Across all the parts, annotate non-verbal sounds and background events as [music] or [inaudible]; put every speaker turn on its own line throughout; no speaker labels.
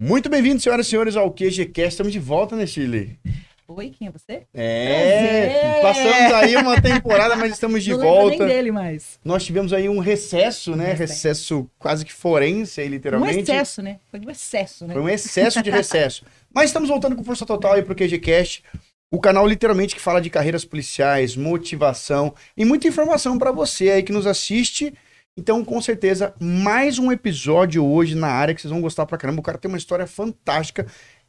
Muito bem-vindos, senhoras e senhores, ao QGCast. Estamos de volta, né, Chile?
Oi, quem é você?
É, passamos aí uma temporada, mas estamos de
Não lembro
volta.
nem dele mais.
Nós tivemos aí um recesso, né?
Recesso.
Recesso quase que forense, aí,
Um
literalmente.
excesso, né? Foi um excesso, né?
Foi um excesso de recesso. [laughs] Mas estamos voltando com força total aí pro QGCast. O canal literalmente que fala de carreiras policiais, motivação e muita informação para você aí que nos assiste. Então, com certeza, mais um episódio hoje na área que vocês vão gostar pra caramba. O cara tem uma história fantástica.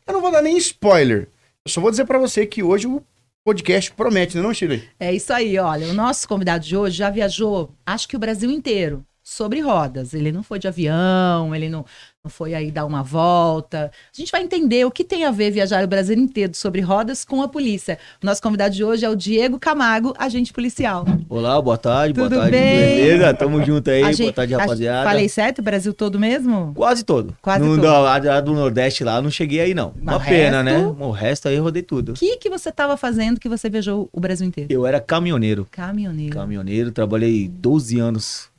Eu não vou dar nem spoiler. Eu só vou dizer pra você que hoje o podcast promete, né, não, Shirley?
É isso aí, olha. O nosso convidado de hoje já viajou, acho que o Brasil inteiro, sobre rodas. Ele não foi de avião, ele não, não foi aí dar uma volta. A gente vai entender o que tem a ver viajar o Brasil inteiro sobre rodas com a polícia. O nosso convidado de hoje é o Diego Camargo, agente policial.
Olá, boa tarde, boa
Tudo
tarde,
bem?
beleza? Tamo junto aí,
A
boa
gente-
tarde, rapaziada.
Falei certo? O Brasil todo mesmo?
Quase todo.
Quase
não,
todo.
a, a do Nordeste lá, não cheguei aí não. Uma pena, né? O resto aí eu rodei tudo.
O que, que você estava fazendo que você viajou o Brasil inteiro?
Eu era caminhoneiro.
Caminhoneiro.
Caminhoneiro, trabalhei 12 anos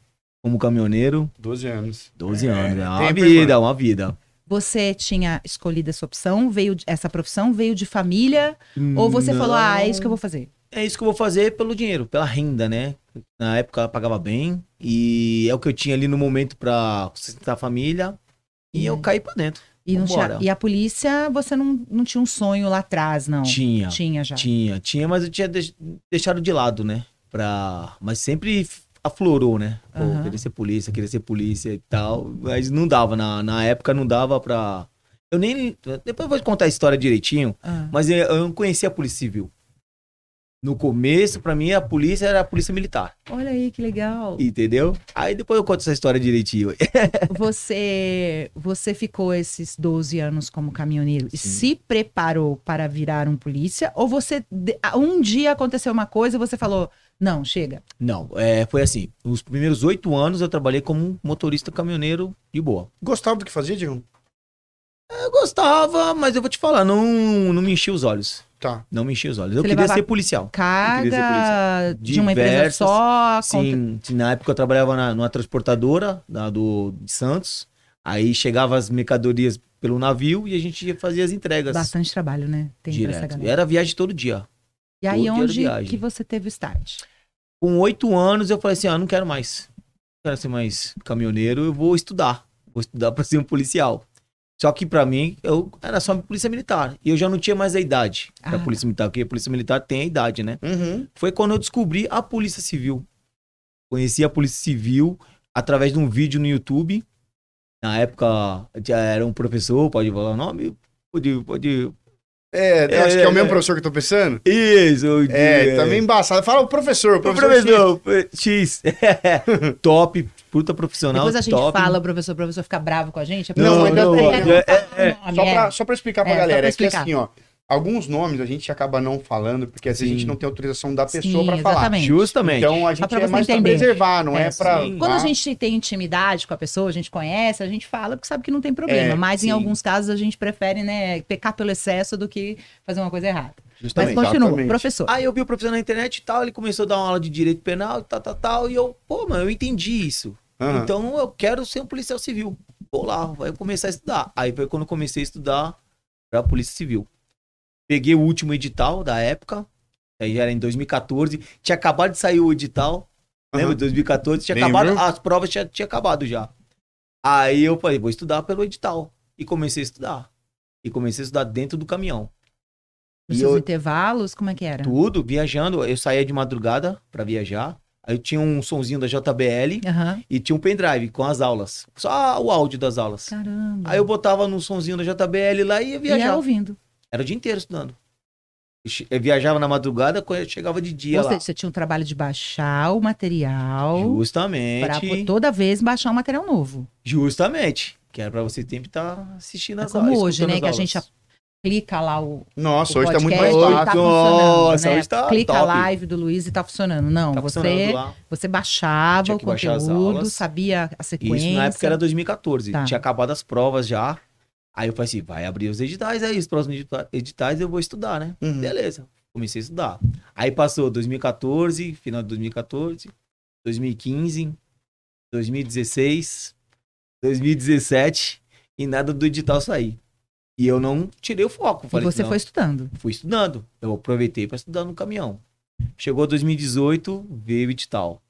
como caminhoneiro.
12 anos.
12 anos, é uma
tempo,
vida,
irmão.
uma vida.
Você tinha escolhido essa opção, veio de- essa profissão, veio de família, ou você falou, ah, é isso que eu vou fazer?
É isso que eu vou fazer pelo dinheiro, pela renda, né? Na época eu pagava bem e é o que eu tinha ali no momento pra sustentar a família. E eu
Uhum.
caí pra dentro.
E, não tinha- e a polícia, você não, não tinha um sonho lá atrás, não?
Tinha.
Tinha já.
Tinha, tinha, mas eu tinha deix- deixado de lado, né? Pra... Mas sempre aflorou, né? Pô,
Aham.
querer ser polícia, querer ser polícia e tal. Mas não dava, na, na época não dava pra. Eu nem. Depois eu vou contar a história direitinho,
Ah,
mas eu, eu não conhecia a Polícia Civil. No começo, pra mim, a polícia era a Polícia Militar,
olha aí, que legal.
entendeu? Aí depois eu conto essa história direitinho. [laughs]
Você, você ficou esses 12 anos como caminhoneiro e
Sim.
se preparou para virar um polícia? Ou você, de- um dia aconteceu uma coisa e você falou, não, chega.
Não, é, foi assim. Os primeiros oito anos eu trabalhei como motorista caminhoneiro de boa.
Gostava do que fazia, Diego?
Eu gostava, mas eu vou te falar, não, não me enchia os olhos.
Tá.
Não me enchia os olhos. Eu
Você
queria
levava
ser policial.
Carga
policial.
de uma empresa
Diversas,
só? contra-
Sim, sim, na época eu trabalhava na, numa transportadora da, do, de Santos. Aí chegava as mercadorias pelo navio e a gente fazia as entregas
Bastante trabalho, né? Tem
direto. E era viagem todo dia.
E aí,
todo
onde que você teve o start?
Com oito anos eu falei assim, ah, não quero mais. Não quero ser mais caminhoneiro, eu vou estudar. Vou estudar para ser um policial. Só que pra mim, eu era só polícia militar. E eu já não tinha mais a idade pra
Ah.
polícia militar, porque a polícia militar tem a idade, né?
Uhum.
Foi quando eu descobri a Polícia Civil. Conheci a Polícia Civil através de um vídeo no YouTube. Na época, já era um professor, pode falar o nome? Pode, pode...
É,
É,
acho que é o
é,
mesmo
é.
professor que eu tô pensando.
Isso!
É, também embaçado. Fala o professor, o
O
professor.
professor, X. [laughs] Top, puta profissional,
Depois a gente
top.
fala, o professor, o professor fica bravo com a gente. a
Não, não,
É,
não,
é, é,
nome,
Só
é.
pra, só pra explicar pra
É,
galera,
pra
é que
explicar.
assim, ó, alguns nomes a gente acaba não falando, porque às vezes a gente não tem autorização da pessoa pra falar.
Justamente.
Então a gente é mais preservar, não é,
É,
pra.
sim.
Quando a gente tem intimidade com a pessoa, a gente conhece, a gente fala porque sabe que não tem problema.
É,
mas em
sim.
alguns casos a gente prefere, né, pecar pelo excesso do que fazer uma coisa errada.
Justamente.
Mas continua,
exatamente.
professor.
Aí eu vi o professor na internet e tal, ele começou a dar uma aula de direito penal e tal, tal, tal, e eu, pô, mano, eu entendi isso.
aham.
Então eu quero ser um policial civil. Vou lá, vai começar a estudar. Aí foi quando eu comecei a estudar pra Polícia Civil. Peguei o último edital da época, aí já era em 2014, tinha acabado de sair o edital, lembra?
Aham.
2014, tinha
Lembro.
acabado, as provas tinha, tinha acabado já. Aí eu falei, vou estudar pelo edital. E comecei a estudar. E comecei a estudar dentro do caminhão.
Nos
E
seus
eu-
intervalos, como é que era?
Tudo, viajando. Eu saía de madrugada pra viajar. Aí eu tinha um sonzinho da JBL
Aham.
e tinha um pendrive com as aulas. Só o áudio das aulas.
Caramba.
Aí eu botava no sonzinho da JBL lá e ia
e
viajar.
ia ouvindo.
Era o dia inteiro estudando. Eu viajava na madrugada, quando eu chegava de dia
Ou
lá.
seja, você tinha um trabalho de baixar o material pra
Justamente.
toda vez baixar um material novo.
Justamente. Que era pra você sempre estar assistindo
É
as
como
aulas.
hoje, né? Que a gente. Clica lá o,
Nossa,
o
hoje tá muito mais
podcast,
fácil.
tá
Nossa,
né?
hoje tá
Clica a
top.
live do Luiz e tá funcionando. Não,
Tá
você,
funcionando
você baixava o conteúdo,
aulas.
sabia a sequência.
Isso na época era 2014.
Tá.
Tinha acabado as provas já. Aí eu falei assim, vai abrir os editais aí, os próximos edita- editais eu vou estudar, né?
Uhum.
Beleza. Comecei a estudar. Aí passou 2014, final de 2014, 2015, 2016, 2017. e nada do edital sair. E eu não tirei o foco.
E
Falei,
você
não,
foi estudando.
fui estudando. Eu aproveitei para estudar no caminhão. Chegou 2018, veio o edital.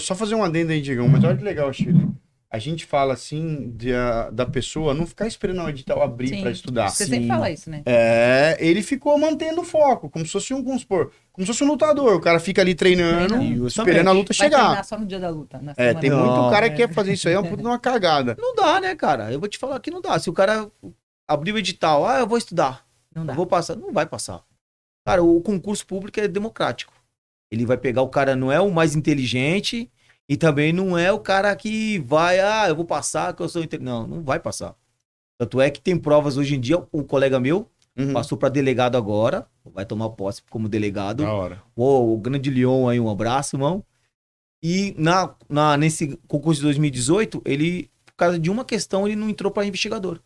Só fazer um adendo aí, Diegão, mas olha que legal, Chile. A gente fala assim de, a- da pessoa não ficar esperando o edital abrir pra estudar.
Você
Sim.
sempre fala isso, né?
É, ele ficou mantendo o foco, como se fosse um, vamos supor, como se fosse um lutador. O cara fica ali treinando,
Treinando.
esperando a luta
Vai
chegar.
só no dia da luta. na
É, tem
da
muito
Não,
cara
é.
que quer fazer isso aí, é uma puta de uma cagada.
Não dá, né, cara? Eu vou te falar que não dá. Se o cara abrir o edital, ah, eu vou estudar,
Não dá.
eu vou passar, não vai passar. Cara, o concurso público é democrático. Ele vai pegar o cara, não é o mais inteligente e também não é o cara que vai, ah, eu vou passar, que eu sou inteligente. Não, não vai passar. Tanto é que tem provas hoje em dia, um colega meu
Uhum.
passou para delegado agora, vai tomar posse como delegado.
Da hora.
O grande Leon aí, um abraço, irmão. E na, na, nesse concurso de 2018, ele, por causa de uma questão, ele não entrou para investigador.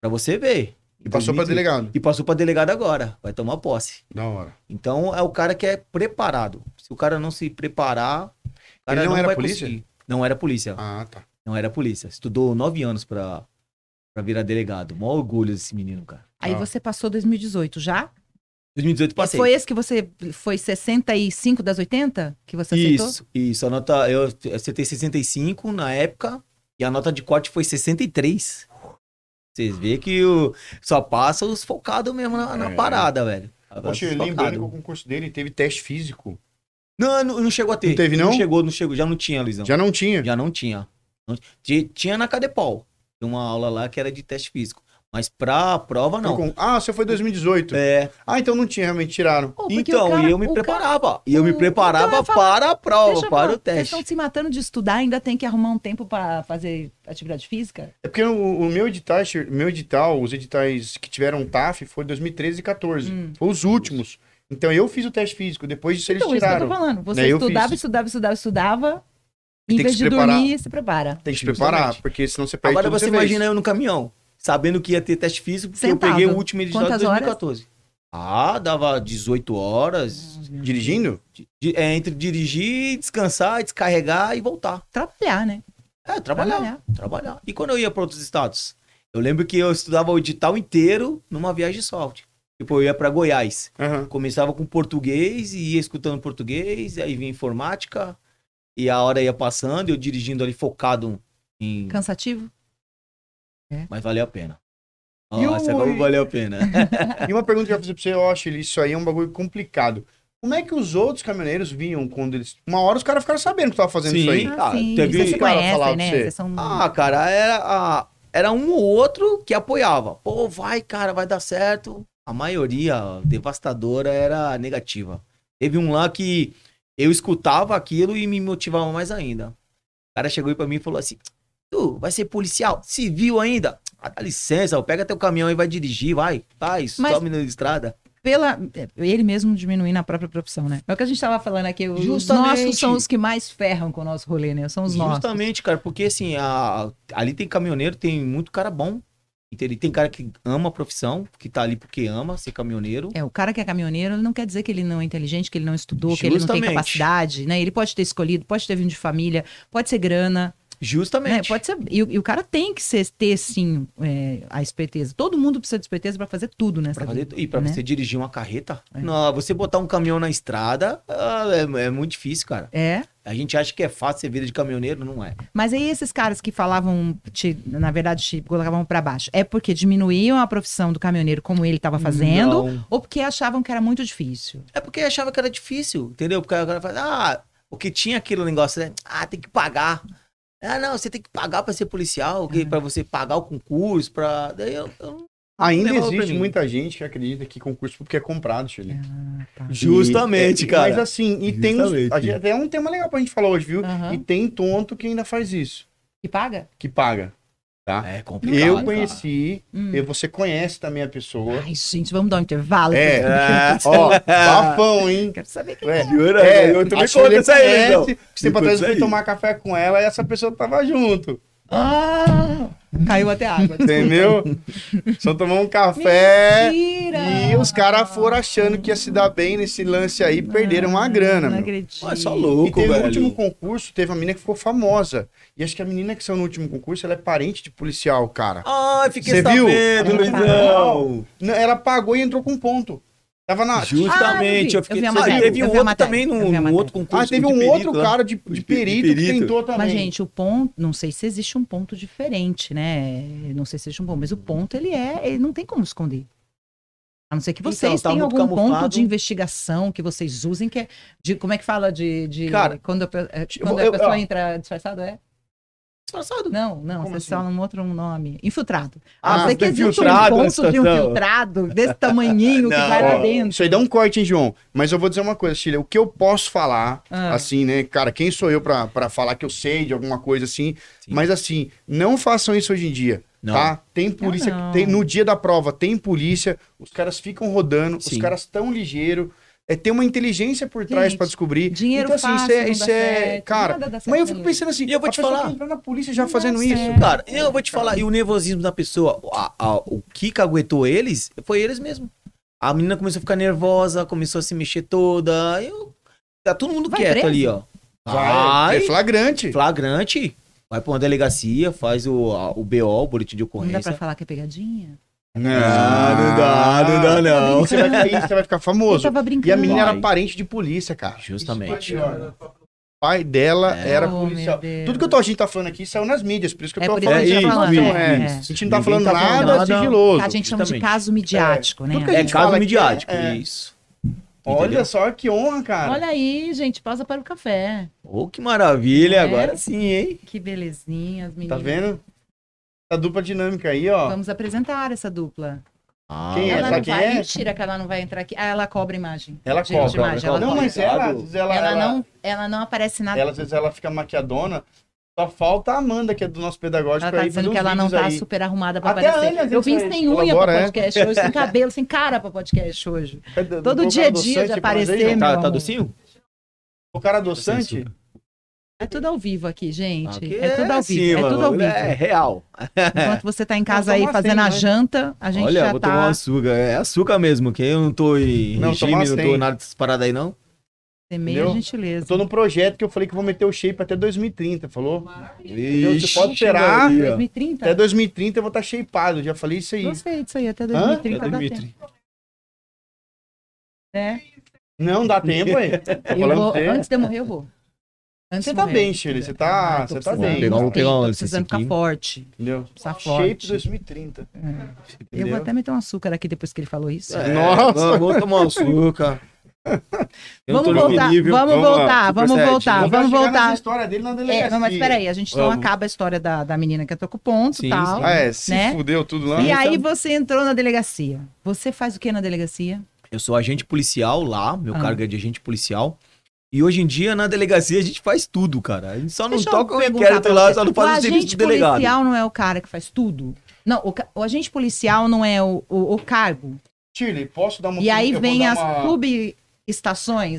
Pra você ver.
E passou pra
2018.
delegado.
E passou pra delegado agora. Vai tomar posse.
Da hora.
Então é o cara que é preparado. Se o cara não se preparar. Cara
Ele não era
vai
polícia?
conseguir. Não era polícia.
Ah, tá.
Não era polícia. Estudou nove anos pra, pra virar delegado. Mó orgulho desse menino, cara.
Aí
Ah.
você passou 2018 já?
2018 passei.
Foi esse que você foi 65 das 80 que você aceitou?
Isso, isso. A nota, eu acertei 65 na época e a nota de corte foi 63. Vocês vê que o, só passa os focados mesmo na, na
É.
parada, velho.
Poxa, lembrando que o concurso dele teve teste físico.
Não, não, não chegou a ter.
Não teve, não?
Não chegou, não chegou. Já não tinha, Luizão. Já,
Já não tinha.
não tinha. Não- ti- Tinha na Cadepol. Uma aula lá que era de teste físico. Mas pra prova, não.
Ah, você foi em 2018.
É,
Ah, então não tinha, realmente tiraram.
Porque
então,
cara-
e eu me
o cara-
preparava. E eu me preparava
então eu ia falar,
para a prova,
Deixa
para
falar,
o
Vocês
teste.
estão se matando de estudar, ainda tem que arrumar um tempo pra fazer atividade física?
É porque o, o meu edital, meu edital, os editais que tiveram TAF foi 2013 e 14.
Hum.
Foi os últimos. Então eu fiz o teste físico, depois disso eles
Então, isso que eu tô
tiraram.
falando. Você
Né,
estudava,
fiz.
estudava, estudava, estudava. Em
Tem que
vez
se
de
preparar.
dormir, se prepara.
Tem que se preparar, porque senão você perde
Agora
tudo
você imagina eu no caminhão, sabendo que ia ter teste físico, porque
Sentado.
eu peguei o último edital de
Quantas horas?
2014. Ah, dava 18 horas.
Dirigindo?
Di- é, entre dirigir, descansar, descarregar e voltar.
Trabalhar, né?
É, trabalhar,
Trabalhar.
trabalhar. E quando eu ia para outros estados? Eu lembro que eu estudava o edital inteiro numa viagem só. Tipo, eu ia para Goiás.
Aham.
Começava com português e ia escutando português, aí vinha informática, e a hora ia passando, eu dirigindo ali focado em.
Cansativo?
Mas valeu a pena.
E o-
Nossa, como valeu a pena. [laughs]
E uma pergunta que eu ia fazer pra você, eu acho, isso aí é um bagulho complicado. Como é que os outros caminhoneiros vinham quando eles. Uma hora os caras ficaram sabendo que tava fazendo
Sim.
isso aí.
Ah,
sim,
teve-
vocês
cara falar
conhecem,
pra
né?
você.
São...
Ah, cara, era, era um ou outro que apoiava. Pô, vai, cara, vai dar certo. A maioria devastadora era negativa. Teve um lá que eu escutava aquilo e me motivava mais ainda. O cara chegou aí pra mim e falou assim: Tu vai ser policial? Civil ainda? Ah, dá licença, pega teu caminhão e vai dirigir, vai. Vai,
Mas-
some na estrada.
Pela, é, ele mesmo diminuindo a própria profissão, né? É o que a gente tava falando aqui. Os
Justamente.
nossos são os que mais ferram com o nosso rolê, né? São os nossos.
Justamente, cara, porque assim, a- ali tem caminhoneiro, tem muito cara bom. Entendeu? Tem cara que ama a profissão, que tá ali porque ama ser caminhoneiro.
É, o cara que é caminhoneiro ele não quer dizer que ele não é inteligente, que ele não estudou, que ele não tem
Justamente.
capacidade, né? Ele pode ter escolhido, pode ter vindo de família, pode ser grana, né?
Justamente.
Pode ser. E, o- e o cara tem que ser, ter, sim, é, a esperteza. Todo mundo precisa de esperteza pra fazer tudo vida.
e pra
né?
você dirigir uma carreta,
É.
não, você botar um caminhão na estrada ah, é, é muito difícil, cara.
É.
A gente acha que é fácil ser vida de caminhoneiro, não é.
Mas aí esses caras que falavam, te- na verdade, te colocavam pra baixo, é porque diminuíam a profissão do caminhoneiro como ele estava fazendo,
Não.
ou porque achavam que era muito difícil?
É porque achava que era difícil, entendeu? Porque o cara fala, ah, porque tinha aquele negócio, né? Ah, tem que pagar. Ah, não, você tem que pagar pra ser policial, que pra você pagar o concurso, pra. Daí eu, eu
Ainda existe muita gente que acredita que concurso público é comprado, Chile.
Ah, tá.
Justamente,
E-
cara.
Mas assim, e tem uns,
Justamente.
a gente, até um tema legal pra gente falar hoje, viu?
Aham.
E tem tonto que ainda faz isso,
E paga?
que paga. Tá?
É complicado.
Eu conheci,
Hum.
e você conhece também a pessoa.
Ai, gente, vamos dar um intervalo?
É.
É.
Ó, [laughs] bafão, hein?
Quero saber quem
Ué,
Jura?
É,
eu também conto isso aí, então. conta
fui
aí.
tomar café com ela e essa pessoa tava junto.
Ah! Caiu até água.
Entendeu? Só tomou um café.
Mentira!
E os caras foram achando que ia se dar bem nesse lance aí, perderam uma grana,
Não
meu.
acredito.
Mas só
E
louco,
teve o
velho.
último concurso, teve uma menina que ficou famosa. E acho que a menina que saiu no último concurso, ela é parente de policial, cara.
Ai, fiquei
Você viu?
sabendo, Luizão.
Ela pagou e entrou com ponto. Tava na.
Justamente,
Ah, eu
eu fiquei
vi a
sabendo.
matéria,
Teve
eu
um outro
matéria,
também
eu
no, no outro concurso.
Ah, teve um
perito
outro cara de, de
De
perito, que
perito.
tentou também.
Mas, gente, o ponto, não sei se existe um ponto diferente, né? Não sei se existe um ponto, mas o ponto, ele é, ele não tem como esconder. A não ser que
Então,
vocês
tá
tenham algum ponto
camuflado.
de investigação que vocês usem, que é de, como é que fala de, de
Cara,
quando, a, é,
eu-
quando
eu-
a pessoa entra disfarçado, é?
Disfarçado.
Não, não,
Como
vocês
assim?
falam um outro nome. Infiltrado.
Ah,
ser que existe um ponto de um
situação.
infiltrado desse tamanhinho que vai lá dentro.
Isso aí dá um corte, hein, João? Mas eu vou dizer uma coisa, Chile. O que eu posso falar,
Ah.
assim, né? Cara, quem sou eu pra, pra falar que eu sei de alguma coisa assim?
Sim.
Mas assim, não façam isso hoje em dia.
Não.
Tá? Tem polícia.
não.
Tem, no dia da prova, tem polícia. Os caras ficam rodando, os
Sim.
caras tão ligeiros. É, tem uma inteligência por trás pra descobrir.
dinheiro
então, assim,
fácil,
isso é. Isso é cara, mas eu fico pensando assim,
E eu vou
a
te falar-
que entra na polícia já
Não
fazendo isso.
certo.
Cara, eu vou te falar, e o nervosismo da pessoa, a- a- o que caguetou eles, foi eles mesmo. A menina começou a ficar nervosa, começou a se mexer toda. Eu, tá todo mundo
Vai
quieto
preso?
ali, ó.
Vai, é flagrante.
flagrante. Vai pra uma delegacia, faz o, a- o BO, o boletim de
Não dá pra
ocorrência.
falar que é pegadinha?
Não,
Ah, não dá, não dá, não.
Você vai, ficar, você vai ficar
Eu
famoso.
tava brincando.
E a menina
Vai.
era parente de polícia, cara.
Justamente.
Isso ó. O pai dela
É.
era
Oh,
policial.
meu Deus.
Tudo que eu tô, a gente tá falando aqui saiu nas mídias, por isso que eu
É
tô
por isso
falando.
que a gente
de
tá falando, é,
é.
é.
A gente não tá
Ninguém
falando
tá falando
nada,
nada.
sigiloso.
A gente chama de
Justamente.
caso midiático,
Tudo que a
né?
É
gente
caso
fala que
midiático,
é- é.
isso.
Olha
Entendeu?
só que honra, cara.
Olha aí, gente, pausa para o café.
Oh, que maravilha,
É.
agora sim, hein?
Que belezinha, as
Tá
meninas.
vendo? Essa dupla dinâmica aí, ó.
Vamos apresentar essa dupla.
Ah,
Quem é?
ela
Sabe
não
quem
vai,
é?
mentira que ela não vai entrar aqui. Ah, ela cobra imagem.
Ela cobra,
imagem,
ela
ela
Não,
cobra.
mas ela,
Ela-
às vezes ela,
Ela,
ela-
não, ela não aparece nada.
ela, às vezes ela fica maquiadona. Só falta a Amanda, que é do nosso pedagógico,
Ela tá
aí
dizendo que ela não
vídeos
tá
aí.
super arrumada pra
Até
aparecer.
Ana, às
Eu vim sem unha
colabora,
pra
é?
podcast hoje, sem cabelo, sem cara pra podcast hoje.
Cadê-
Todo dia a
colocar
dia de aparecer, meu
Tá,
amor.
tá docinho?
O cara adoçante?
É tudo ao vivo aqui, gente.
Aqui
é tudo ao vivo. é tudo ao
mano,
vivo.
É real.
Enquanto você tá em casa aí fazendo a
assim, né?
janta, a gente
Olha,
já
vou
tá.
tomar um açúcar. É açúcar mesmo, que eu não tô em
Não,
regime, não tô nada dessas paradas aí, não.
Tem meia
Entendeu?
gentileza.
Eu tô no projeto que eu falei que vou meter o shape até 2030, falou? Você
Ixi,
pode esperar.
Maria.
2030?
Até 2030 eu vou estar shapeado, já falei isso aí.
Gostei disso aí, até
Hã?
2030
É
dá
2030.
tempo. É.
Não dá tempo aí. [laughs]
Vou,
você.
antes de eu morrer, eu vou. Antes
Você tá
morrer.
bem, Shirley, você tá-
tô
você tá
precisando,
bem.
Pegar um- pegar um
tô precisando ficar forte.
Entendeu? Shape
forte.
2030.
Eu vou até meter um açúcar aqui depois que ele falou isso.
É,
Nossa.
Vamos, vamos tomar um açúcar.
Vamos voltar,
nível.
vamos
Vamos
voltar, vamos
sete.
voltar,
Vamos
vamos voltar.
história dele na delegacia.
É, não, mas peraí, a gente não
Vamos.
acaba a história da, da menina que entrou com o ponto e tal.
Ah, é, se
Né?
fudeu tudo lá.
E aí
então-
você entrou na delegacia. Você faz o que na delegacia?
Eu sou agente policial lá, meu
Ah.
cargo é de agente policial. E hoje em dia, na delegacia, a gente faz tudo, cara. A gente só não
Deixa
toca o inquérito lá, só não faz o, serviço
agente
de delegado.
policial não é o cara que faz tudo? Não, o, o agente policial não é o, o, o cargo.
Shirley, posso dar uma
E aí vem as
uma-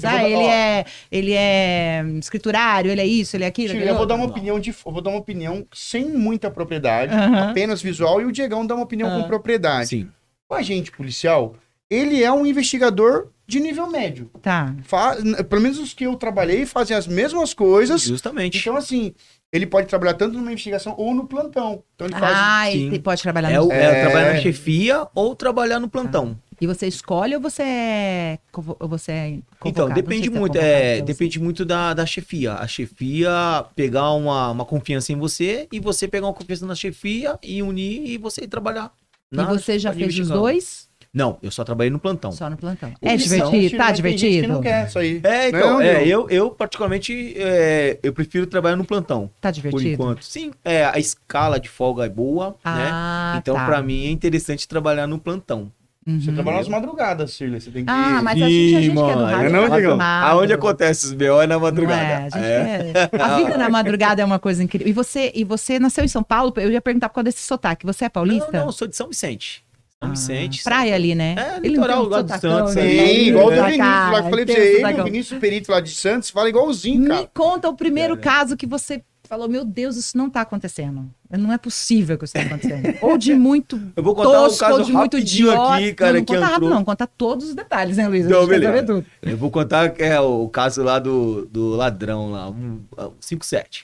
vou
Ah,
dar-
ele
ó.
é, ele é escriturário, ele é isso, ele é aquilo.
Shirley,
aquilo
eu vou dar uma opinião de, eu vou dar uma opinião sem muita propriedade,
Aham.
apenas visual, e o Diegão dá uma opinião
Ah.
com propriedade.
Sim.
O agente policial, ele é um investigador de nível médio.
Tá.
Fa- pelo menos os que eu trabalhei fazem as mesmas coisas.
Justamente.
Então, assim, ele pode trabalhar tanto numa investigação ou no plantão. Então, ele faz.
Ah, ele pode trabalhar
É,
no...
o, é
É.
trabalhar na chefia ou trabalhar no plantão.
E você escolhe ou você é, ou você é
Então, depende
é
muito, é, depende muito da, da chefia. A chefia pegar uma, uma confiança em você e você pegar uma confiança na chefia e unir e você ir trabalhar.
E
na-
você já fez os dois?
Não, eu só trabalhei no plantão.
Só no plantão. É divertido? Tá
tem gente que
divertido?
não quer isso aí.
É, então,
Não,
é, eu, eu particularmente, é, eu prefiro trabalhar no plantão,
Tá
por
divertido?
enquanto. Sim, é, a escala de folga é boa, né?
Ah,
Então,
tá.
pra mim, é interessante trabalhar no plantão.
Você
Uhum.
trabalha nas madrugadas, Shirley. Você tem que.
Ah, mas a gente, a gente é do
mano,
rádio
é não,
tá
Digão?
Aonde acontece os BO é na
Não
madrugada.
é, a, gente
É.
é- a vida na madrugada é uma coisa incrível. E você, e você nasceu em São Paulo? Eu ia perguntar por causa desse sotaque. Você é paulista?
Não, não, eu sou de São Vicente. São
Ah,
Vicente.
praia ali, né?
É,
Ele
litoral, lá do
sotacão,
Santos,
né?
Sim, igual do Vinícius lá que falei pra você. Ele, o Vinícius Perito lá de Santos, fala igualzinho,
Me
cara.
conta o primeiro
É.
caso que você falou: Meu Deus, isso não tá acontecendo. Não é possível que isso tá acontecendo. ou de muito [laughs]
Eu vou contar
tosco,
um caso
ou de muito
rapidinho
idiota.
aqui, cara,
não, não
que
conta rápido,
entrou.
não. Conta todos os detalhes, né, Luiz? Quer
beleza. Eu vou contar é o caso lá do, do ladrão lá, um, 5-7.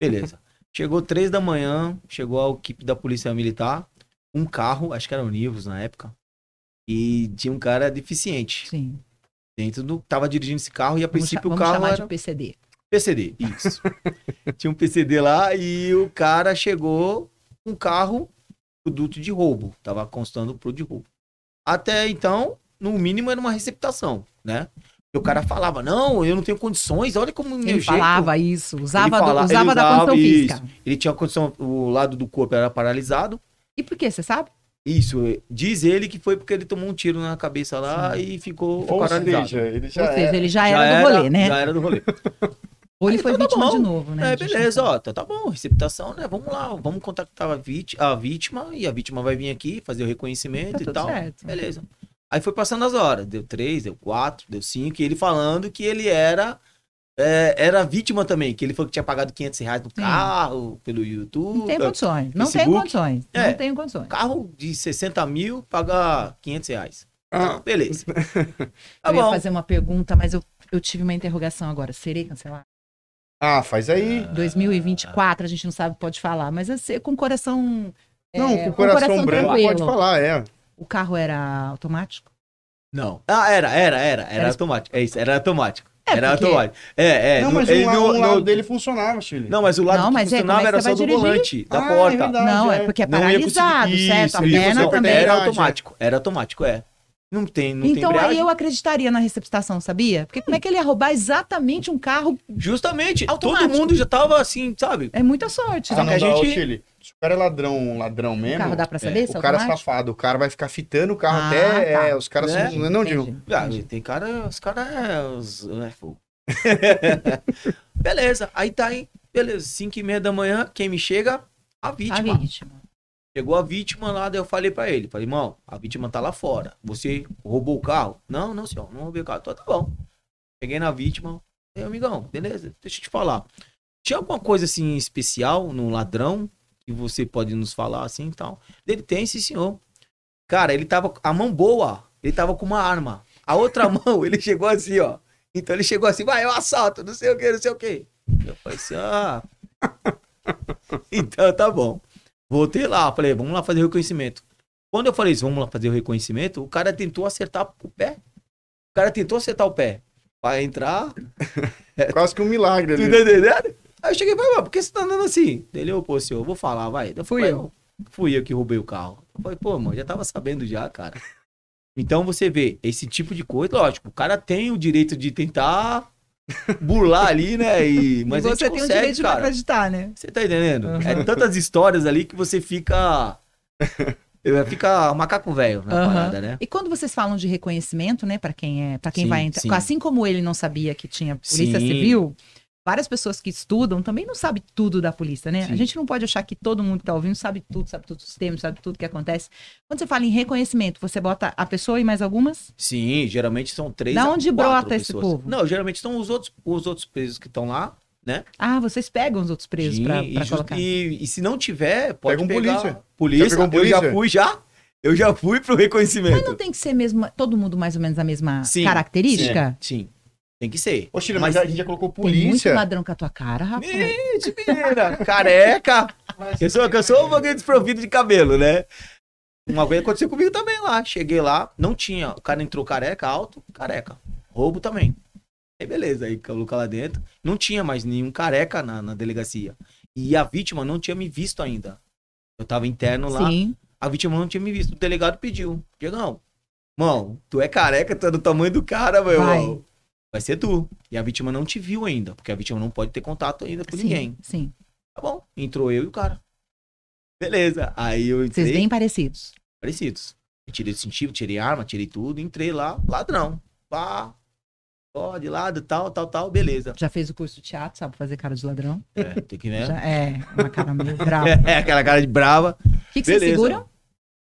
Beleza. Chegou três da manhã, chegou a equipe da polícia militar, um carro, acho que era o Nivus na época, e tinha um cara deficiente
Sim.
dentro do... Tava dirigindo esse carro e a
Vamos,
princípio o carro
chamar
era...
de PCD.
PCD, isso. [laughs] Tinha um PCD lá e o cara chegou um carro produto de roubo. Tava constando produto de roubo. Até então, no mínimo, era uma receptação, né? E o cara falava, não, eu não tenho condições, olha como meu
Ele
jeito.
falava isso, usava, do-
fala-
usava
ele
da
usava
condição
isso.
física.
Ele tinha condição, o lado do corpo era paralisado.
E por quê? Você sabe?
Isso, diz ele que foi porque ele tomou um tiro na cabeça lá e ficou
Ou
paralisado.
seja, ele já
Ou seja,
é.
ele já, era, do rolê, né?
Já era do rolê.
Ou ele
Aí,
foi
então tá
vítima de novo, né?
É, beleza, ó, tá, tá bom, receptação, né? Vamos lá, vamos contactar a, vit- a vítima e a vítima vai vir aqui fazer o reconhecimento
Tá
e
tudo
tal.
certo.
Beleza. Aí foi passando as horas, deu três, deu quatro, deu cinco, e ele falando que ele era é, era vítima também, que ele falou que tinha pagado 500 reais no
Sim.
carro, pelo YouTube.
Não tem condições. Não tem condições.
É.
Não tem condições.
Carro de 60 mil, paga 500 reais.
Ah,
Beleza. [laughs] Tá
eu ia
bom.
fazer uma pergunta, mas eu, eu tive uma interrogação agora. Serei cancelado?
ah, faz aí.
2024, a gente não sabe, pode falar, mas assim, com coração.
Não,
é,
com o coração, branco
tranquilo.
pode falar, é.
O carro era automático?
Não. Ah, era, era, era. Era,
Era-
automático. É isso, era automático.
É,
era
porque-
automático. É, é.
não, mas
ele
um,
no-
um lado
no-
dele funcionava, Chile.
Não, mas o lado
Não, mas é,
funcionava
é que
era
você
só
vai
do
dirigir?
volante, da
Ah, é
porta.
verdade.
não, é
é.
porque é paralisado,
conseguir-
certo?
Isso,
A
isso,
perna
isso,
também.
Era automático, era automático, é. Não tem, não
Então
tem
aí eu acreditaria na receptação, sabia? Porque como é que ele ia roubar exatamente um carro?
Justamente,
Automático.
todo mundo já tava assim, sabe?
É muita sorte.
Ah,
Só
não
que a gente-
Chile. Se o cara é ladrão, ladrão
O
mesmo,
carro dá pra saber? se
o cara é safado. O cara vai ficar fitando o carro
Ah,
até.
tá.
é, os caras
Né?
são. Não, não digo.
Ah, tem cara, os caras é, os, é fogo. [laughs] beleza, aí tá aí, beleza, 5 e meia da manhã, quem me chega? A
A
vítima.
vítima.
Chegou a vítima lá, daí eu falei pra ele, falei, irmão, a vítima tá lá fora. Você roubou o carro? Não, não, senhor, não roubei o carro. Então tá bom. Cheguei na vítima, ei, amigão, beleza, deixa eu te falar. Tinha alguma coisa assim especial no ladrão que você pode nos falar assim e tal? Ele tem, sim, senhor. Cara, ele tava a mão boa, ele tava com uma arma. A outra [laughs] mão, ele chegou assim, ó. Então ele chegou assim, vai, eu assalto, não sei o que, não sei o que. Eu falei assim, ah. [laughs] então tá bom. Voltei lá, falei, vamos lá fazer o reconhecimento. Quando eu falei isso, vamos lá fazer o reconhecimento, o cara tentou acertar o pé. O cara tentou acertar o pé. Pra entrar, [laughs]
Quase que um milagre
tu
ali.
tá entendendo? Aí eu cheguei e falei, "Mas por que você tá andando assim? Ele, ô, pô, senhor, eu vou falar, vai. Eu
Fui eu.
Fui eu que roubei o carro. Eu falei, pô, mano, já tava sabendo já, cara. Então você vê, esse tipo de coisa, lógico, o cara tem o direito de tentar [laughs] burlar ali, né? E, mas
e você tem o
consegue,
direito de não acreditar, né?
Você tá entendendo?
Uhum.
É tantas histórias ali que você fica. [laughs] fica macaco velho na
Aham.
parada, né?
E quando vocês falam de reconhecimento, né, para quem é, para quem
Sim,
vai entrar,
sim.
assim como ele não sabia que tinha polícia
Sim.
civil, várias pessoas que estudam também não sabem tudo da polícia, né?
Sim.
A gente não pode achar que todo mundo que tá ouvindo sabe tudo, sabe tudo do sistema, sabe tudo que acontece. Quando você fala em reconhecimento, você bota a pessoa e mais algumas?
Sim, geralmente são três.
Da
a
onde brota esse
pessoas.
povo?
Não, geralmente são os outros, os outros presos que estão lá, né?
Ah, vocês pegam os outros presos
Sim, just-
colocar.
e- e se não tiver, pode
Pega um
pegar
polícia.
polícia.
Já um
Eu já
polícia?
fui já. Eu já fui pro
Mas
reconhecimento.
não tem que ser mesmo, todo mundo mais ou menos a mesma
Sim,
característica?
Sim, tem que ser.
Ô, Chile, mas, a gente já colocou
Tem muito
polícia.
ladrão com a tua cara, rapaz.
Gente, menina, [laughs] careca. Eu sou, eu sou um pouquinho desprovido de cabelo, né? Uma vez aconteceu comigo também lá. Cheguei lá, não tinha. O cara entrou careca, alto, careca. Roubo também. Aí beleza, aí coloca lá dentro. Não tinha mais nenhum careca na, na delegacia. E a vítima não tinha me visto ainda. Eu tava interno lá,
Sim.
a vítima não tinha me visto. O delegado pediu. Diegão, mão, tu é careca, tu é do tamanho do cara, meu irmão. Vai ser tu. E a vítima não te viu ainda, porque a vítima não pode ter contato ainda com
sim,
ninguém.
sim.
Tá bom. Entrou eu e o cara. Beleza. Aí eu
Vocês
entrei.
bem parecidos.
Parecidos. Eu tirei distintivo, tirei arma, tirei tudo. Entrei lá, ladrão. Pá. Ó, de lado, tal, tal, tal. Beleza.
Já fez o curso de teatro, sabe fazer cara de ladrão?
É, tem que, né?
Já- é, uma cara meio [laughs] brava.
É, aquela cara de brava.
O que, que vocês seguram?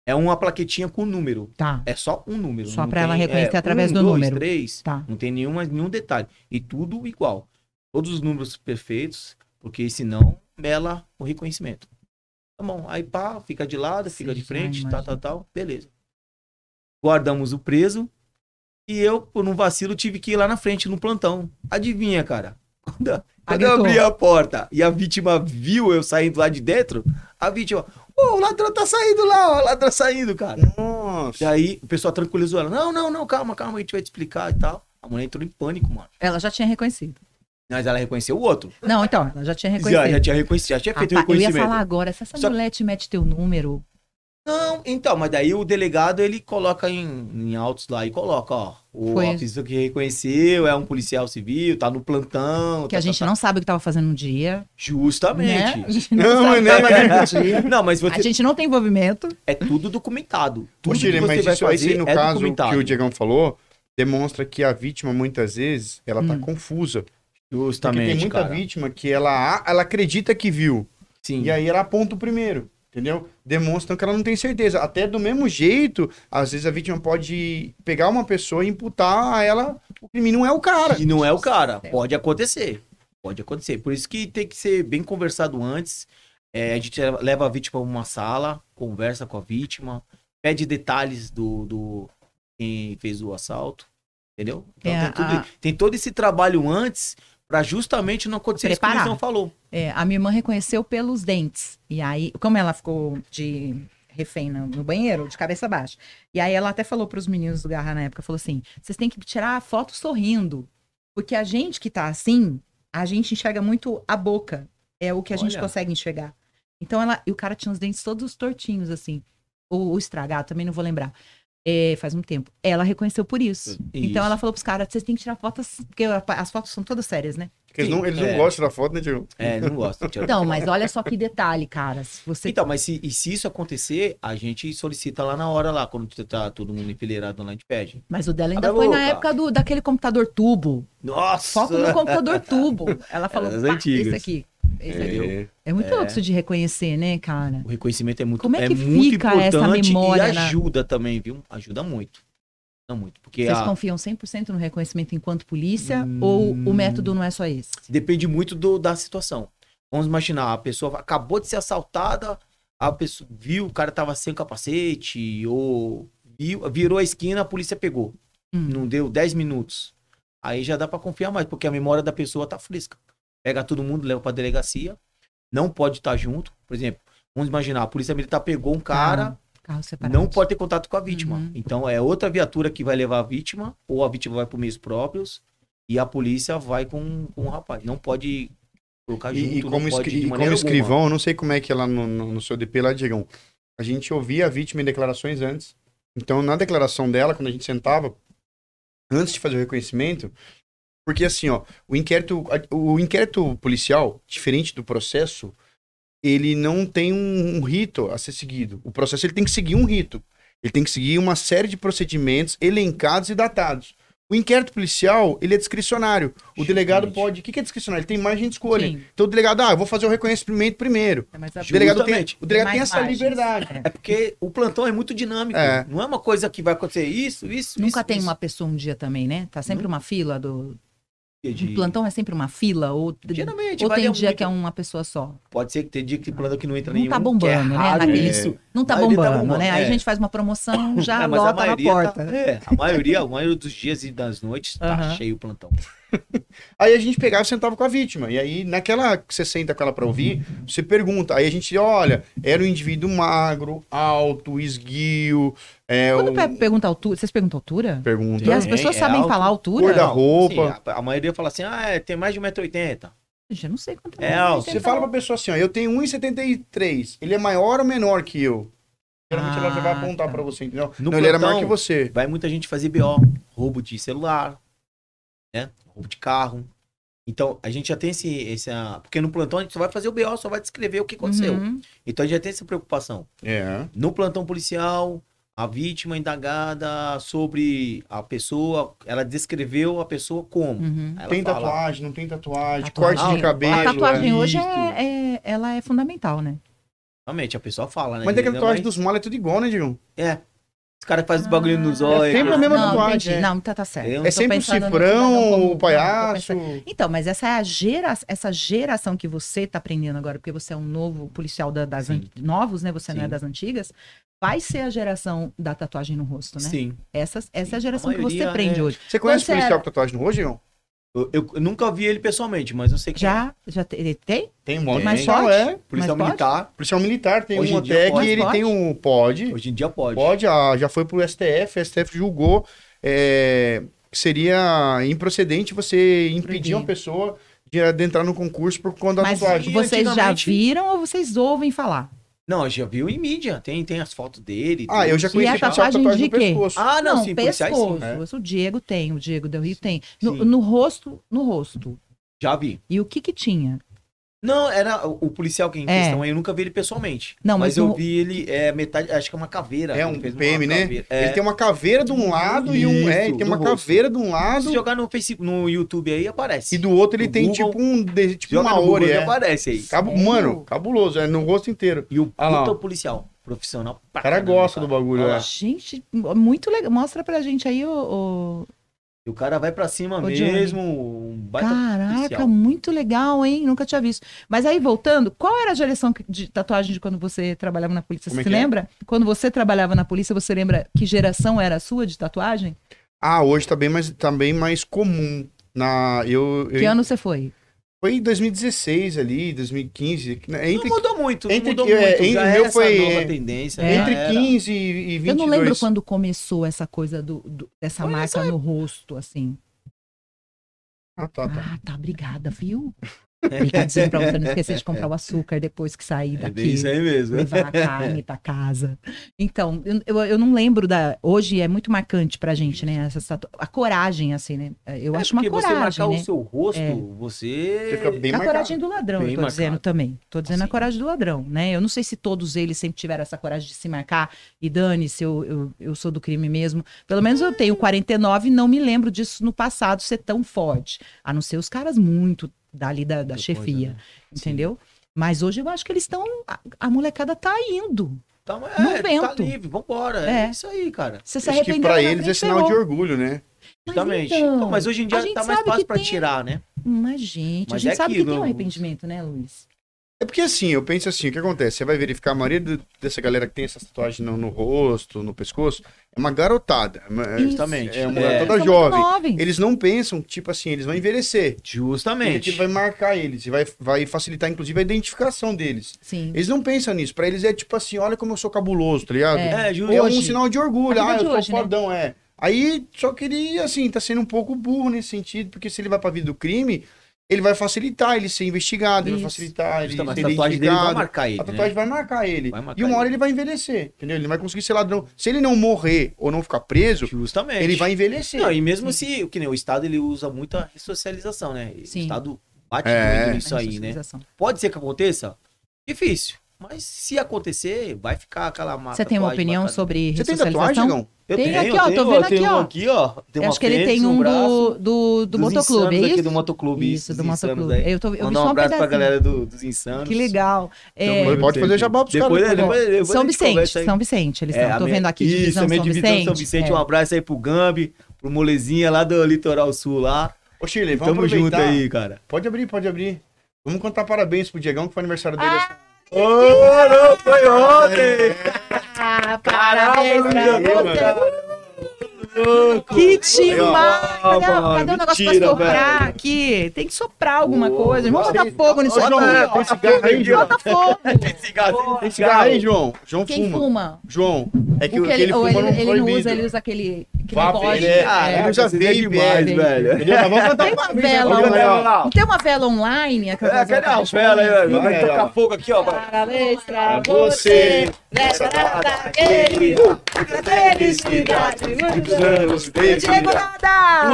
É uma plaquetinha com número.
Tá,
É só um número.
Só pra ela reconhecer
é,
através
um,
do
dois,
número.
três.
tá.
Não tem nenhuma, nenhum detalhe. E tudo igual. Todos os números perfeitos, porque senão mela o reconhecimento. Tá bom, aí pá, fica de lado, fica
Sim,
de frente, tal, tal, tal, beleza. Guardamos o preso e eu, por um vacilo, tive que ir lá na frente no plantão. Adivinha, cara? [laughs] Quando, quando eu abri a porta e a vítima viu eu saindo lá de dentro, a vítima, ô, o ladrão tá saindo lá, ó, o ladrão tá saindo, cara. E
Nossa.
aí o pessoal tranquilizou ela, não, não, não, calma, calma, a gente vai te explicar e tal. A mulher entrou em pânico, mano.
Ela já tinha reconhecido.
Mas ela reconheceu o outro.
Não, então, ela já tinha
Já,
reconhecido.
já tinha reconhecido, já tinha feito o
Rapaz, eu ia
reconhecimento.
falar agora, se essa
Só-
mulher te mete teu número,
Não, então, mas daí o delegado ele coloca em, em autos lá e coloca, ó, o
Foi.
a pessoa que reconheceu é um policial civil, tá no plantão.
que
tá,
a gente
tá, tá.
não sabe o que tava fazendo no dia.
Justamente.
Né? A gente
Não,
sabe o que
né?
no dia. [laughs]
Não, mas
A
você
gente não tem envolvimento.
é tudo documentado. Tudo
Puxa,
que
mas
vai
isso aí,
fazer
no
é
caso
documentado.
que o Diegão falou, demonstra que a vítima, muitas vezes, ela tá
Hum.
confusa. Porque
Justamente,
tem muita
cara.
vítima que ela, ela acredita que viu.
Sim.
E aí ela aponta o primeiro. Entendeu? Demonstram que ela não tem certeza. Até do mesmo jeito, às vezes a vítima pode pegar uma pessoa e imputar a ela o crime. Não é o cara.
E não é o cara.
Céu.
Pode acontecer. Pode acontecer. Por isso que tem que ser bem conversado antes. É, a gente leva a vítima para uma sala, conversa com a vítima, pede detalhes do, do quem fez o assalto. Entendeu? Então
É,
tem, tudo-
a-
tem todo esse trabalho antes para justamente não acontecer isso que o
Preparar.
Luizão falou.
É, a minha irmã reconheceu pelos dentes. E aí, como ela ficou de refém no, no banheiro, de cabeça baixa. E aí ela até falou para os meninos do Garra na época, falou assim, vocês têm que tirar a foto sorrindo. Porque a gente que tá assim, a gente enxerga muito a boca. É o que a gente
Olha.
consegue enxergar. Então ela, e o cara tinha os dentes todos tortinhos, assim. Ou, ou estragado, também não vou lembrar. É, faz um tempo. Ela reconheceu por isso.
Isso.
Então ela falou pros caras, vocês têm que tirar fotos, porque as fotos são todas sérias, né?
Porque eles não, eles
é.
não gostam da foto, né, Diego?
É, não gosto. Tiago.
Não, mas olha só que detalhe, cara. Se você
Então, mas se, e se isso acontecer, a gente solicita lá na hora, lá, quando tá todo mundo enfileirado lá, a gente pede.
Mas o dela ainda
Abre
foi na época do, daquele computador tubo.
Nossa!
Foco no computador tubo. Ela falou,
Das
"Pá,
antigas.
esse aqui.
É.
É muito
É.
louco de reconhecer, né, cara?
O reconhecimento é muito,
Como é que
muito
fica essa
importante
memória
e
na-
ajuda também, viu? Ajuda muito. Ajuda muito. Porque
Vocês
a-
confiam 100% no reconhecimento enquanto polícia ou o método não é só esse?
depende muito do- da situação. Vamos imaginar, a pessoa acabou de ser assaltada, a pessoa viu, o cara tava sem capacete, ou viu, virou a esquina, a polícia pegou.
Hum.
Não deu 10 minutos. Aí já dá pra confiar mais, porque a memória da pessoa tá fresca. Pega todo mundo, leva pra delegacia, não pode estar junto. Por exemplo, vamos imaginar, a polícia militar pegou um cara,
Carro separado.
não pode ter contato com a vítima.
Uhum.
Então é outra viatura que vai levar a vítima, ou a vítima vai por meios próprios, e a polícia vai com, com o rapaz. Não pode colocar junto,
E, e
não
como,
pode
escri-
de
e como
alguma.
escrivão, eu não sei como é que é lá no, no, no seu DP lá, Diegão. A gente ouvia a vítima em declarações antes. Então, na declaração dela, quando a gente sentava, antes de fazer o reconhecimento, porque assim, ó, o inquérito, o inquérito policial, diferente do processo, ele não tem um, um rito a ser seguido. O processo ele tem que seguir um rito. Ele tem que seguir uma série de procedimentos elencados e datados. O inquérito policial, ele é discricionário. O delegado
Justamente.
pode. O que que é discricionário? Ele tem margem de escolha.
Sim.
Então o delegado, ah, eu vou fazer o reconhecimento primeiro.
É,
O delegado tem, o delegado tem
mais
essa
margens.
liberdade.
É.
É porque o plantão é muito dinâmico.
É.
Não é uma coisa que vai acontecer isso, isso,
Nunca
isso,
tem
isso.
uma pessoa um dia também, né? Tá sempre uma fila do.
De-
O plantão é sempre uma fila? Ou,
Geralmente,
ou tem dia
muito.
que é uma pessoa só?
Pode ser que tem dia que plantão que não entra
Não
nenhum.
tá
que
bombando,
é
né? Naquele-
isso.
Não tá
A maioria tá
bombando,
bombando,
né? Aí
é.
a gente faz uma promoção, [laughs] já
É, mas a
lota na
maioria
porta.
Tá, é, a maioria, a maioria dos dias e das noites tá
Aham.
cheio o plantão. [laughs]
Aí a gente pegava e sentava com a vítima. E aí, naquela que você senta com ela pra ouvir, você pergunta. Aí a gente, olha, era um indivíduo magro, alto, esguio. É,
Quando
o...
pe- pergunta a altura, vocês perguntam altura?
Pergunta.
E as pessoas
é
sabem
alto.
falar a altura?
Cor da
Não,
roupa.
sim, a, a maioria fala assim, ah, é, tem mais de 1,80m.
Eu não sei quanto
É,
mas
alto.
Você fala pra pessoa assim, ó, eu tenho 1,73. Ele é maior ou menor que eu? Geralmente ela já vai
Ah,
apontar
tá.
pra você, entendeu?
No
não, ele era maior que você.
Vai muita gente fazer BO, roubo de celular, né? Roubo de carro. Então, a gente já tem esse, esse ah, porque no plantão a gente só vai fazer o BO, só vai descrever o que aconteceu.
Uhum.
Então a gente já tem essa preocupação.
É.
No plantão policial, a vítima indagada sobre a pessoa, ela descreveu a pessoa como.
Uhum.
Ela
Tem
fala,
tatuagem, não tem tatuagem,
Tatuagem.
corte de cabelo.
A tatuagem
é.
hoje é, é- ela é fundamental, né?
Realmente, a pessoa fala, né?
Mas é que a tatuagem
mais-
dos moles é tudo igual, né, Digão?
É. caras que fazem os bagulho nos olhos.
sempre a mesma
não,
tatuagem,
entendi.
é.
Não, tá, tá certo.
É
Eu
É sempre o cifrão, o palhaço.
pensando- Então, mas essa é a gera, essa geração que você tá aprendendo agora, porque você é um novo policial da- das
Sim.
an- novos, né? Você não é
Sim.
das antigas. Vai ser a geração da tatuagem no rosto, né?
Sim.
Essa, essa é a geração que
maioria,
você aprende
é.
hoje.
Você conhece
Quando
o policial com tatuagem no rosto, João?
Eu, eu- eu nunca vi ele pessoalmente, mas eu sei que é.
Já, já te- ele tem?
Tem um monte.
Mas
Policial
pode?
é.
Policial
Mas pode?
militar.
Policial militar tem
Hoje
um
em dia
até que
pode.
ele
Pode?
tem um. Pode.
Hoje em dia pode.
Pode, ah, já foi pro STF, o STF julgou é, que seria improcedente você impedir uma pessoa de adentrar no concurso por conta da
Mas
tatuagem.
vocês já viram ou vocês ouvem falar?
Não, já viu em mídia. Tem, tem as fotos dele.
Ah,
tudo.
eu já
E
conheci
a
policial com
tatuagem
tatuagem
de
no
quê?
pescoço.
Ah, não, sim, policiais sim.
pescoço.
é.
Isso O Diego tem, o Diego Del Rio tem. No,
Sim.
no rosto, no rosto.
Já vi.
E o que que tinha?
Não, era o o policial que em
É.
questão aí, eu nunca vi ele pessoalmente.
Não,
mas,
mas
eu
no-
vi ele, é metade, acho que é uma caveira.
É um PM, né?
caveira. É.
Ele tem uma caveira de um lado e um. É, ele
Isso,
tem uma
rosto.
caveira de um lado
Se jogar no Facebook, no YouTube aí, aparece.
e do outro ele
No
tem
Google,
tipo um. de- Tipo uma
no Google
ore,
que
é.
aparece aí.
Cabo-
Sério?
Mano, cabuloso, é no rosto inteiro.
E o
Ah
puta policial, profissional.
O cara gosta do bagulho,
lá.
é.
Gente, muito legal. Mostra pra gente aí o.
E o cara vai pra cima
Ô,
mesmo, um baita
Caraca,
policial.
muito legal, hein? Nunca tinha visto. Mas aí, voltando, qual era a geração de tatuagem de quando você trabalhava na polícia?
Como é
Você
é?
lembra? Quando você trabalhava na polícia, você lembra que geração era a sua de tatuagem?
Ah, hoje tá bem mais, tá bem mais comum. Na, eu, eu
Que ano você foi?
Foi em 2016 ali, 2015. né, Entre,
Não mudou muito,
entre-
não mudou
é,
muito.
entre-
já é
meu
essa
foi,
nova tendência.
É.
entre
era.
15 e 22.
Eu não lembro quando começou essa coisa do, do- dessa
Foi
marca no rosto, assim.
Ah, tá, tá.
Ah, tá, obrigada, viu? [laughs] Ele tá dizendo pra você não esquecer de comprar o açúcar depois que sair
É
daqui.
bem isso aí mesmo.
levar a carne pra casa. Então, eu, eu, não lembro da. Hoje é muito marcante pra gente, né? Essa tatu... A coragem, assim, né? Eu
É
acho uma
porque você
coragem.
marcar
né?
o seu rosto,
É.
você...
Você fica bem
a
marcado.
coragem do ladrão,
Bem
eu tô
marcado.
dizendo também. Tô dizendo a
Sim.
coragem do ladrão, né? Eu não sei se todos eles sempre tiveram essa coragem de se marcar e dane-se, eu, eu, eu sou do crime mesmo. Pelo menos eu tenho 49 e não me lembro disso no passado ser tão forte. A não ser os caras muito dali da, da
Depois,
chefia,
né?
entendeu? Mas hoje eu acho que eles estão. A, a molecada tá indo.
Tá,
No
é, tá
vento.
livre, vambora. É.
É.
isso aí, cara.
Você se
Acho que
arrependeu.
pra eles é sinal de orgulho, né?
Mas
Justamente.
então,
Então, mas hoje em
a
dia tá mais fácil
que
pra
tem-
tirar, né?
Mas, gente, a
Mas
gente
é
sabe que
aquilo,
tem um
Luiz.
arrependimento, né, Luiz?
É porque assim, eu penso assim, o que acontece? Você vai verificar a maioria do- dessa galera que tem essas tatuagens no, no rosto, no pescoço, é uma garotada. É, uma-
Isso.
Justamente.
é uma
É.
garotada jovem.
novens.
Eles não pensam, tipo assim, eles vão envelhecer. Porque
Justamente.
aquilo vai marcar eles e vai, vai facilitar, inclusive, a identificação deles.
Sim.
Eles não pensam nisso. Pra eles é tipo assim, olha como eu sou cabuloso, tá ligado?
É.
É, justo.
É um sinal de orgulho.
Vida
Ah,
de
eu sou
né?
fodão, é. Aí, só que ele, assim, tá sendo um pouco burro nesse sentido, porque se ele vai pra vida do crime, ele vai facilitar ele ser investigado, ele vai
Isso.
facilitar ele
Justamente,
ser
a tatuagem dele vai marcar ele,
A tatuagem
né?
vai marcar ele.
Vai marcar
e uma hora
ele.
ele vai envelhecer, entendeu? Ele não vai conseguir ser ladrão. Se ele não morrer ou não ficar preso,
Justamente.
ele vai envelhecer.
Não, e mesmo se, que nem o Estado, ele usa muita ressocialização, né?
Sim.
O Estado bate
É.
muito nisso aí, né? Pode ser que aconteça? Difícil. Mas se acontecer, vai ficar aquela mata.
Você tem uma opinião sobre
Você tem tatuagem, não?
Eu
Tem
tenho,
aqui,
eu
ó, tô
tenho,
vendo
eu tenho
aqui,
um
ó.
aqui,
acho que ele tem um
braço,
do, do, do
dos
motoclube, é
aqui
isso?
do motoclube.
Isso, do motoclube.
aí.
Eu, tô, eu vi
Mandar
só
um
um
abraço pra
pedacinho.
galera do- dos insanos.
Que legal. É,
Tamo junto
Pode fazer jabá pros
depois,
caras,
Depois,
São Vicente. São Vicente, eles
É,
estão.
a
Tô
minha-
vendo aqui,
Isso, a minha
São
divisão
Vicente.
São Vicente.
É.
Um abraço aí pro Gambi, pro Molezinha lá do Litoral Sul lá.
Ô, Chile, vamos
Tamo junto aí, cara.
Pode abrir, pode abrir. Vamos contar parabéns pro Diegão, que foi aniversário dele.
Ah,
Ô, não, foi ontem!
Ah, parabéns pra você. Que demais! Cadê, cadê o negócio
mentira,
pra soprar
velho.
aqui? Tem que soprar alguma
Ô,
coisa. Vamos botar fogo nisso aqui.
Aí?
Bota fogo.
Tem cigarro, tem [laughs]
Cigarro aí, João. João
Quem
fuma.
fuma?
João, é que
O que
ele
ou
fuma
ele,
não
ele não usa, ele usa aquele não pode.
ele é-
É.
ele usa
Caraca, você é
vape,
demais, velho.
Tem uma vela
ele, ó.
Não tem uma vela online?
É, cadê a vela aí, velho? Vai tocar fogo aqui, ó.
Parabéns pra
você,
nessa data querida, muita felicidade, muitos anos de Diego Nada!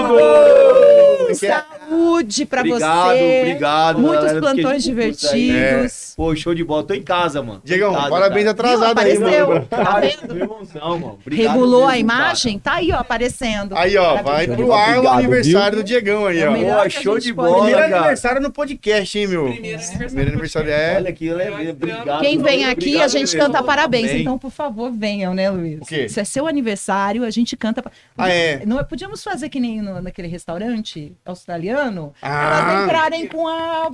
Saúde pra
Obrigado,
você.
obrigado.
Muitos
galera, fiquei
plantões
aí. É.
divertidos.
Pô, show de bola. Tô em casa, mano.
Diegão, parabéns
cara.
atrasado
Viu?
aí,
Apareceu.
mano.
Tá vendo?
Obrigado
Regulou a imagem? Tá aí, ó, aparecendo.
Aí, ó, vai pro ar o
Obrigado,
aniversário
viu?
do Diegão aí,
É
ó.
Pô, show de bola,
Primeiro
cara.
aniversário no podcast, hein, meu?
Primeiro aniversário.
Primeiro aniversário é.
Olha aqui, olha, obrigado.
Quem vem aqui, a
Obrigado
gente canta parabéns. Então, por favor, venham, né, Luiz?
O quê?
Se é seu aniversário, a gente canta.
Ah, é?
Não, podíamos fazer que nem no- naquele restaurante australiano,
Ah.
elas entrarem com a,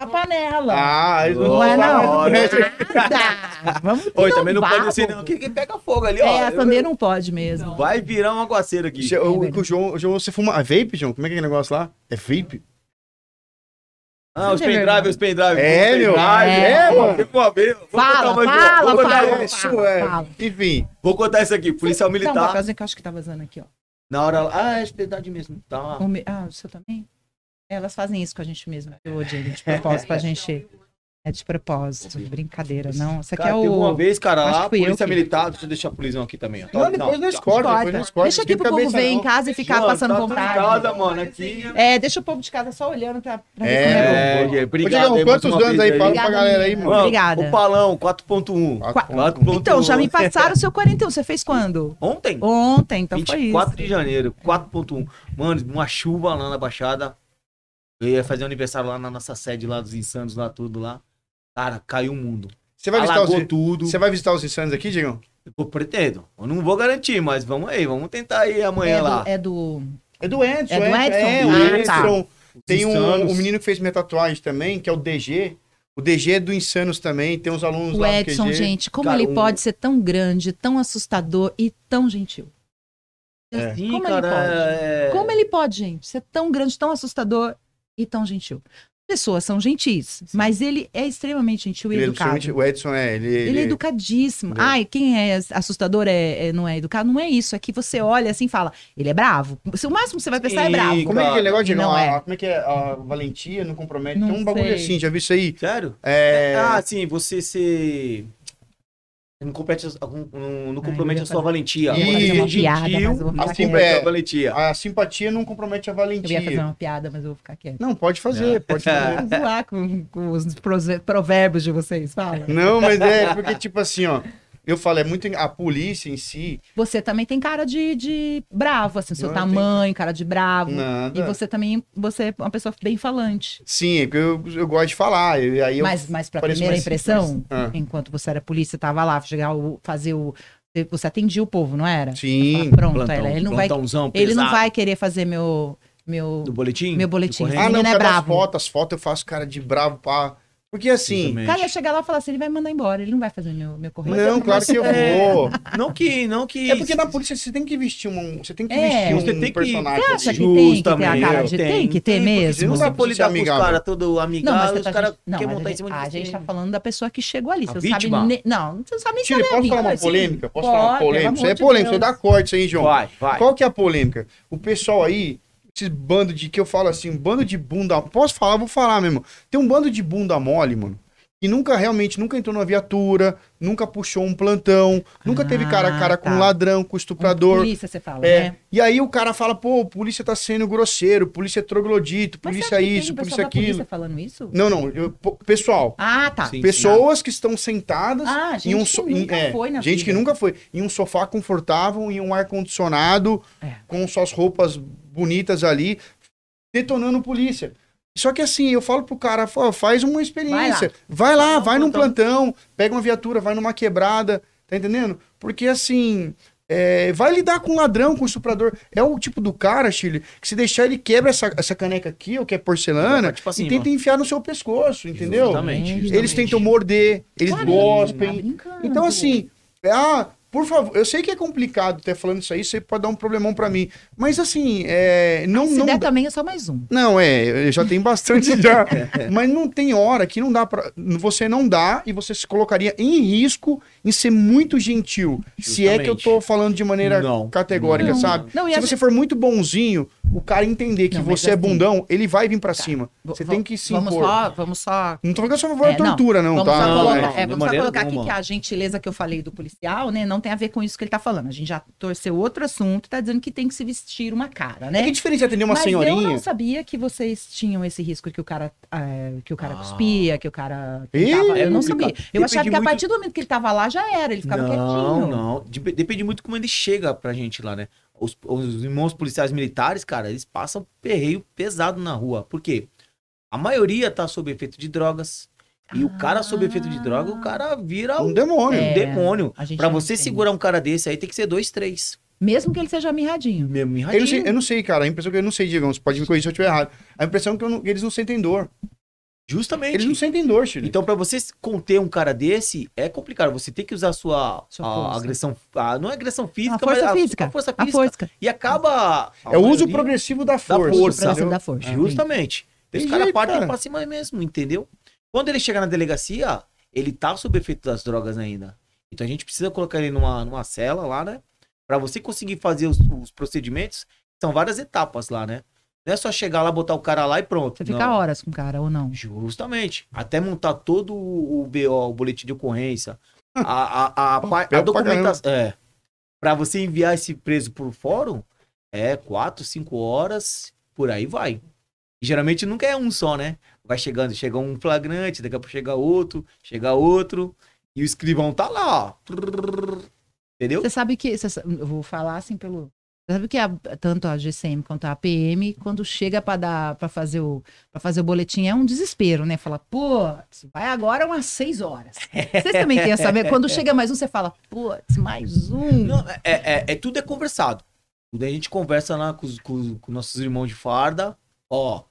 a panela.
Ah, eles
não é, não. [laughs] Vamos
Oi, também não pode
pô.
não. Que, que pega fogo ali, ó.
É, a sandeira não pode mesmo.
Vai virar um aguaceiro aqui.
Che- O, o João, o João, você fuma. É vape, João? Como é que é aquele negócio lá? É vape?
Ah, os pendrive, os pendrive.
É, meu.
pendrive.
É, mano.
Uma. Vou
Fala,
uma.
fala,
vou
fala.
uma.
Isso é.
fala.
Enfim.
Vou contar isso aqui. Policial
um
militar.
papelzinho que eu acho que tá vazando aqui, ó.
Na hora lá. Ah, é verdade mesmo. Tá lá.
O me- Ah, o seu também? Elas fazem isso com a gente mesmo. Eu odeio de propósito pra [laughs] gente. É de propósito, brincadeira, não. Isso aqui
Cara,
é
teve uma
o.
vez, cara,
Acho
lá,
eu
polícia
que-
militar. Deixa eu deixar a polícia aqui também. ó.
Não, depois nós corta, depois
Corta.
nós corta.
Deixa aqui pro povo ver em casa e ficar
Mano,
passando
tá
vontade.
casa, mano, aqui.
É, deixa o povo de casa só olhando pra, pra ver
É,
como é
obrigado.
quantos anos aí? Fala pra galera aí, mano.
Obrigada.
O palão, 4.1.
Quatro-
4.1.
Então, já me passaram o seu 41. Você fez quando?
Ontem?
Ontem, então foi
24
isso.
de janeiro, 4.1. Mano, uma chuva lá na Baixada. Eu ia fazer aniversário lá na nossa sede lá dos Insanos, lá tudo lá. Cara, caiu o mundo.
Você vai visitar
Alagou
os.
tudo.
Você vai visitar os insanos aqui, Diegão?
Eu pretendo. Eu não vou garantir, mas vamos aí, vamos tentar ir amanhã
É
lá.
do, é do.
É do Edson.
É do Edson?
É,
Ah,
o Edson.
tá.
Tem um, um menino que fez minha tatuagem também, que é o DG. O DG é do Insanos também. Tem uns alunos
O
lá do
Edson,
QG.
gente, como
Cara,
ele
um-
pode ser tão grande, tão assustador e tão gentil?
É.
Sim,
Como ele
cara.
pode?
é-
Como ele pode, gente, ser tão grande, tão assustador e tão gentil? Pessoas são gentis, mas ele é extremamente gentil e
Ele é
educado.
absolutamente- o Edson é. Ele,
Ele é educadíssimo.
Ele é-
Ai, quem é assustador é, é- não é educado? Não é isso. É que você olha assim e fala, ele é bravo. O máximo que você vai pensar é
Sim,
bravo.
Como é que é aquele negócio, Diegão?
Não
A-
é.
a- Como é que é? A valentia não compromete.
Não
Tem um bagulho
sei.
assim, já vi isso aí.
Sério?
É.
Ah, sim, você se. Não, compete, não, não- não compromete
ia
a sua
fazer-
valentia.
eu ia fazer
uma piada, mas eu vou
não
ficar
Assim,
compromete
é.
a valentia.
A simpatia não compromete a
Eu ia
valentia.
fazer uma piada, mas eu vou ficar quieta.
Não, pode fazer, pode fazer.
Vou zoar com, com os provérbios de vocês, fala.
Não, mas é porque, tipo assim, ó. Eu falo, é muito. A polícia em si.
Você também tem cara de, de bravo, assim, seu
Não,
tamanho, cara de bravo.
Nada.
E você também, você é uma pessoa bem falante.
Sim, é porque eu, eu gosto de falar. e aí eu,
mas, mas pra primeira impressão,
simples. Ah.
enquanto você era polícia, tava lá, chegar o, fazer o. Você atendia o povo, não era?
Sim.
Pronto,
Plantão,
ela- ele não vai. Ele não vai querer fazer meu. meu
Do boletim?
Meu boletim.
Ah, não,
é
cada
bravo.
foto, as fotos eu faço cara de bravo pá. Porque assim.
Exatamente.
o cara ia chegar lá e falar assim: ele vai mandar embora, ele não vai fazer meu, meu correio.
Não, claro que eu
é-
vou.
Não que. Não que
É porque na polícia você tem que vestir um. Você tem que
É,
vestir um
você tem que-
personagem.
Você acha que tem que ter a cara de. Tem, que ter
porque
mesmo.
Se não
Você
lidar
ser
com os
amigável.
caras todo
Não, mas
amigável,
você
os
tá,
caras
não,
querem montar
a
em cima
gente,
de
a
você.
gente tá falando da pessoa que chegou ali.
A
Você
vítima?
sabe. Não, você não sabe nem saber a
posso falar uma
vítima,
polêmica? Posso falar uma polêmica? Isso é polêmica,
Deus.
dá corte isso aí, João.
Vai, vai.
Qual que é a polêmica? O pessoal aí, esses bando de, que eu falo assim, um bando de bunda, posso falar, vou falar mesmo. Tem um bando de bunda mole, mano, que nunca, realmente, nunca entrou numa viatura, nunca puxou um plantão, nunca teve cara a cara com
tá.
ladrão, com estuprador.
Polícia, você fala,
É,
né?
e aí o cara fala, pô, polícia tá sendo grosseiro, polícia é troglodito,
Mas
polícia
tem
isso,
um
polícia aquilo.
polícia falando isso?
Não, não, eu- pessoal,
Ah, tá.
Sim.
pessoas que estão sentadas
Ah, gente
em um
que
so-
nunca
em- é,
foi na
gente
vida.
que nunca foi em um sofá confortável em um ar condicionado
É.
com suas roupas bonitas ali detonando polícia só que assim eu falo pro cara "Pô, faz uma experiência vai lá vai,
Vai lá,
num
plantão.
pega uma viatura vai numa quebrada tá entendendo porque assim é, vai lidar com ladrão, com estuprador. É o tipo do cara, Chile, que se deixar ele quebra essa, essa caneca aqui, o que é porcelana,
Vai pra
e tenta enfiar no seu pescoço, entendeu?
Justamente,
Eles
tentam morder, eles
Claro,
gospem.
tá.
Então, assim, ah, por favor, eu sei que é complicado ter falando isso aí, você pode dar um problemão pra mim. Mas assim, é, não.
Se
não,
der também é só mais um.
não, é, eu já tem bastante já. [laughs] mas não tem hora que não dá pra. Você não dá e você se colocaria em risco em ser muito gentil. Se é que eu tô
Justamente.
falando de maneira
Não.
categórica,
Não.
sabe?
Não,
Se
a
você for muito bonzinho, o cara entender que você é
assim-
bundão, ele vai vir pra cima.
V-
Você tem que se
vamos
impor.
só, vamos só
Não tô falando só favor
É,
tortura, não,
vamos
tá?
só
Não,
colocar,
é,
é, vamos só colocar aqui que a gentileza que eu falei do policial, né, não não tem a ver com isso que ele tá falando. A gente já torceu outro assunto e tá dizendo que tem que se vestir uma cara,
É
né?
que diferente atender uma
Mas eu
senhorinha.
não sabia que vocês tinham esse risco que o cara, é, que o cara
Ah.
cuspia, que o cara.
Ih,
tentava-
é
eu não sabia. Eu achava que a
muito-
partir do momento que ele tava lá já era, ele ficava
não,
quietinho.
não. Dep- Depende muito como ele chega pra gente lá, né? Os, os irmãos policiais militares, cara, eles passam perreio pesado na rua. Por quê? A maioria tá sob efeito de drogas. E o cara sob efeito de droga, o cara vira
Um
um,
demônio.
É.
demônio.
a gente
Pra você
tem.
segurar um cara desse aí, tem que ser dois, três.
Mesmo que ele seja mirradinho.
Meu
Eu não, sei,
mirradinho.
eu não sei, cara. A impressão que eu não sei, Diego. Você pode me corrigir se eu estiver errado. A impressão é que, eu não- que eles não sentem dor.
Justamente.
Eles não sentem dor, Chile.
Então, pra você conter um cara desse, é complicado. Você tem que usar a sua,
Sua
a
força.
agressão. a- não é agressão física,
A força
mas a-
física.
A, força
A
física.
força.
E acaba. a
é o uso progressivo da força.
força,
entendeu?
Progressivo da força.
Justamente.
Tem
Os caras partem pra cima mesmo, entendeu? Quando ele chega na delegacia, ele tá sob efeito das drogas ainda. Então a gente precisa colocar ele numa, numa cela lá, né? Pra você conseguir fazer os, os procedimentos, são várias etapas lá, né? Não é só chegar lá, botar o cara lá e pronto.
Você fica
Não.
horas com o cara, ou não?
Justamente. Até montar todo o BO, o boletim de ocorrência, a, a, a, [laughs] a documentação. É. Pra você enviar esse preso por fórum, é quatro, cinco horas, por aí vai. E geralmente nunca é um só, né? Vai chegando, chega um flagrante, daqui a pouco chega outro, chega outro, e o escrivão tá lá, ó. Entendeu?
Você sabe que. você eu vou falar assim pelo. Você sabe que a- tanto a GCM quanto a PM, quando chega para dar para fazer o para fazer o boletim, é um desespero, né? Fala, pô, vai agora umas seis horas. Vocês também querem saber? Quando chega mais um, você fala, putz, mais um.
Não, é, é, é- tudo é conversado. Tudo a gente conversa lá com, os- com- com nossos irmãos de farda. Ó,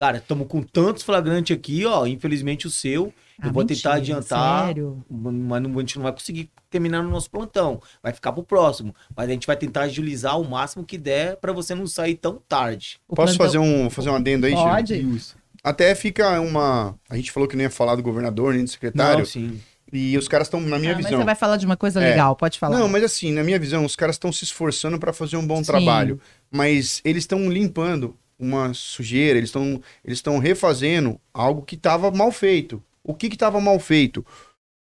cara, estamos com tantos flagrantes aqui, ó. Infelizmente o seu.
Ah,
eu vou tentar
mentira,
adiantar.
Sério?
Mas não, a gente não vai conseguir terminar no nosso plantão. Vai ficar pro próximo. Mas a gente vai tentar agilizar o máximo que der pra você não sair tão tarde.
O
Posso
plantão-
fazer um, fazer um adendo aí?
Pode.
Até fica uma. A gente falou que não ia falar do governador nem do secretário.
Não, sim.
E os caras estão, na minha
Ah, mas
visão.
você vai falar de uma coisa
É.
legal, pode falar.
Não, mas assim, na minha visão, os caras estão se esforçando para fazer um bom
Sim.
trabalho. Mas eles estão limpando uma sujeira, eles estão eles estão refazendo algo que estava mal feito. O que estava mal feito?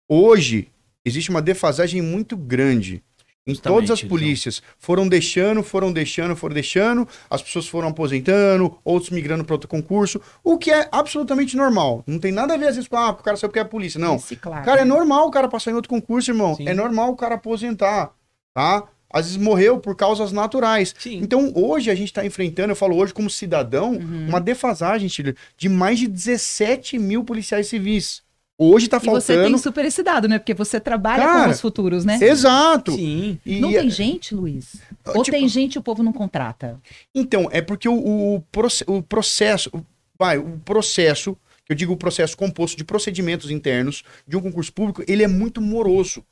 Hoje, existe uma defasagem muito grande. Em
Justamente,
todas as polícias. Foram deixando, foram deixando, foram deixando, as pessoas foram aposentando, outros migrando para outro concurso, o que é absolutamente normal. Não tem nada a ver, às vezes, com ah, o cara saiu porque é a polícia. Não.
Reciclar.
Cara, é normal o cara passar em outro concurso, irmão.
Sim.
É normal o cara aposentar, tá? Às vezes morreu por causas naturais.
Sim.
Então, hoje a gente está enfrentando, eu falo hoje como cidadão,
Uhum.
uma defasagem, Chile, de mais de 17 mil policiais civis. Hoje tá
E você tem
faltando.
super esse dado, né? Porque você trabalha
Cara,
com os futuros, né?
Exato.
Sim.
E-
Não tem gente, Luiz? Ou
tipo,
tem gente e o povo não contrata?
Então, é porque o, o, o processo. Vai, o processo, que eu digo o processo composto de procedimentos internos de um concurso público, ele é muito moroso.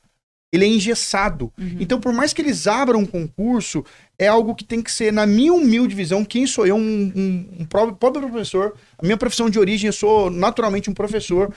Ele é engessado.
Uhum.
Então, por mais que eles abram um concurso, é algo que tem que ser, na minha humilde visão, quem sou eu, um, um, um pobre, professor, a minha profissão de origem, eu sou naturalmente um professor.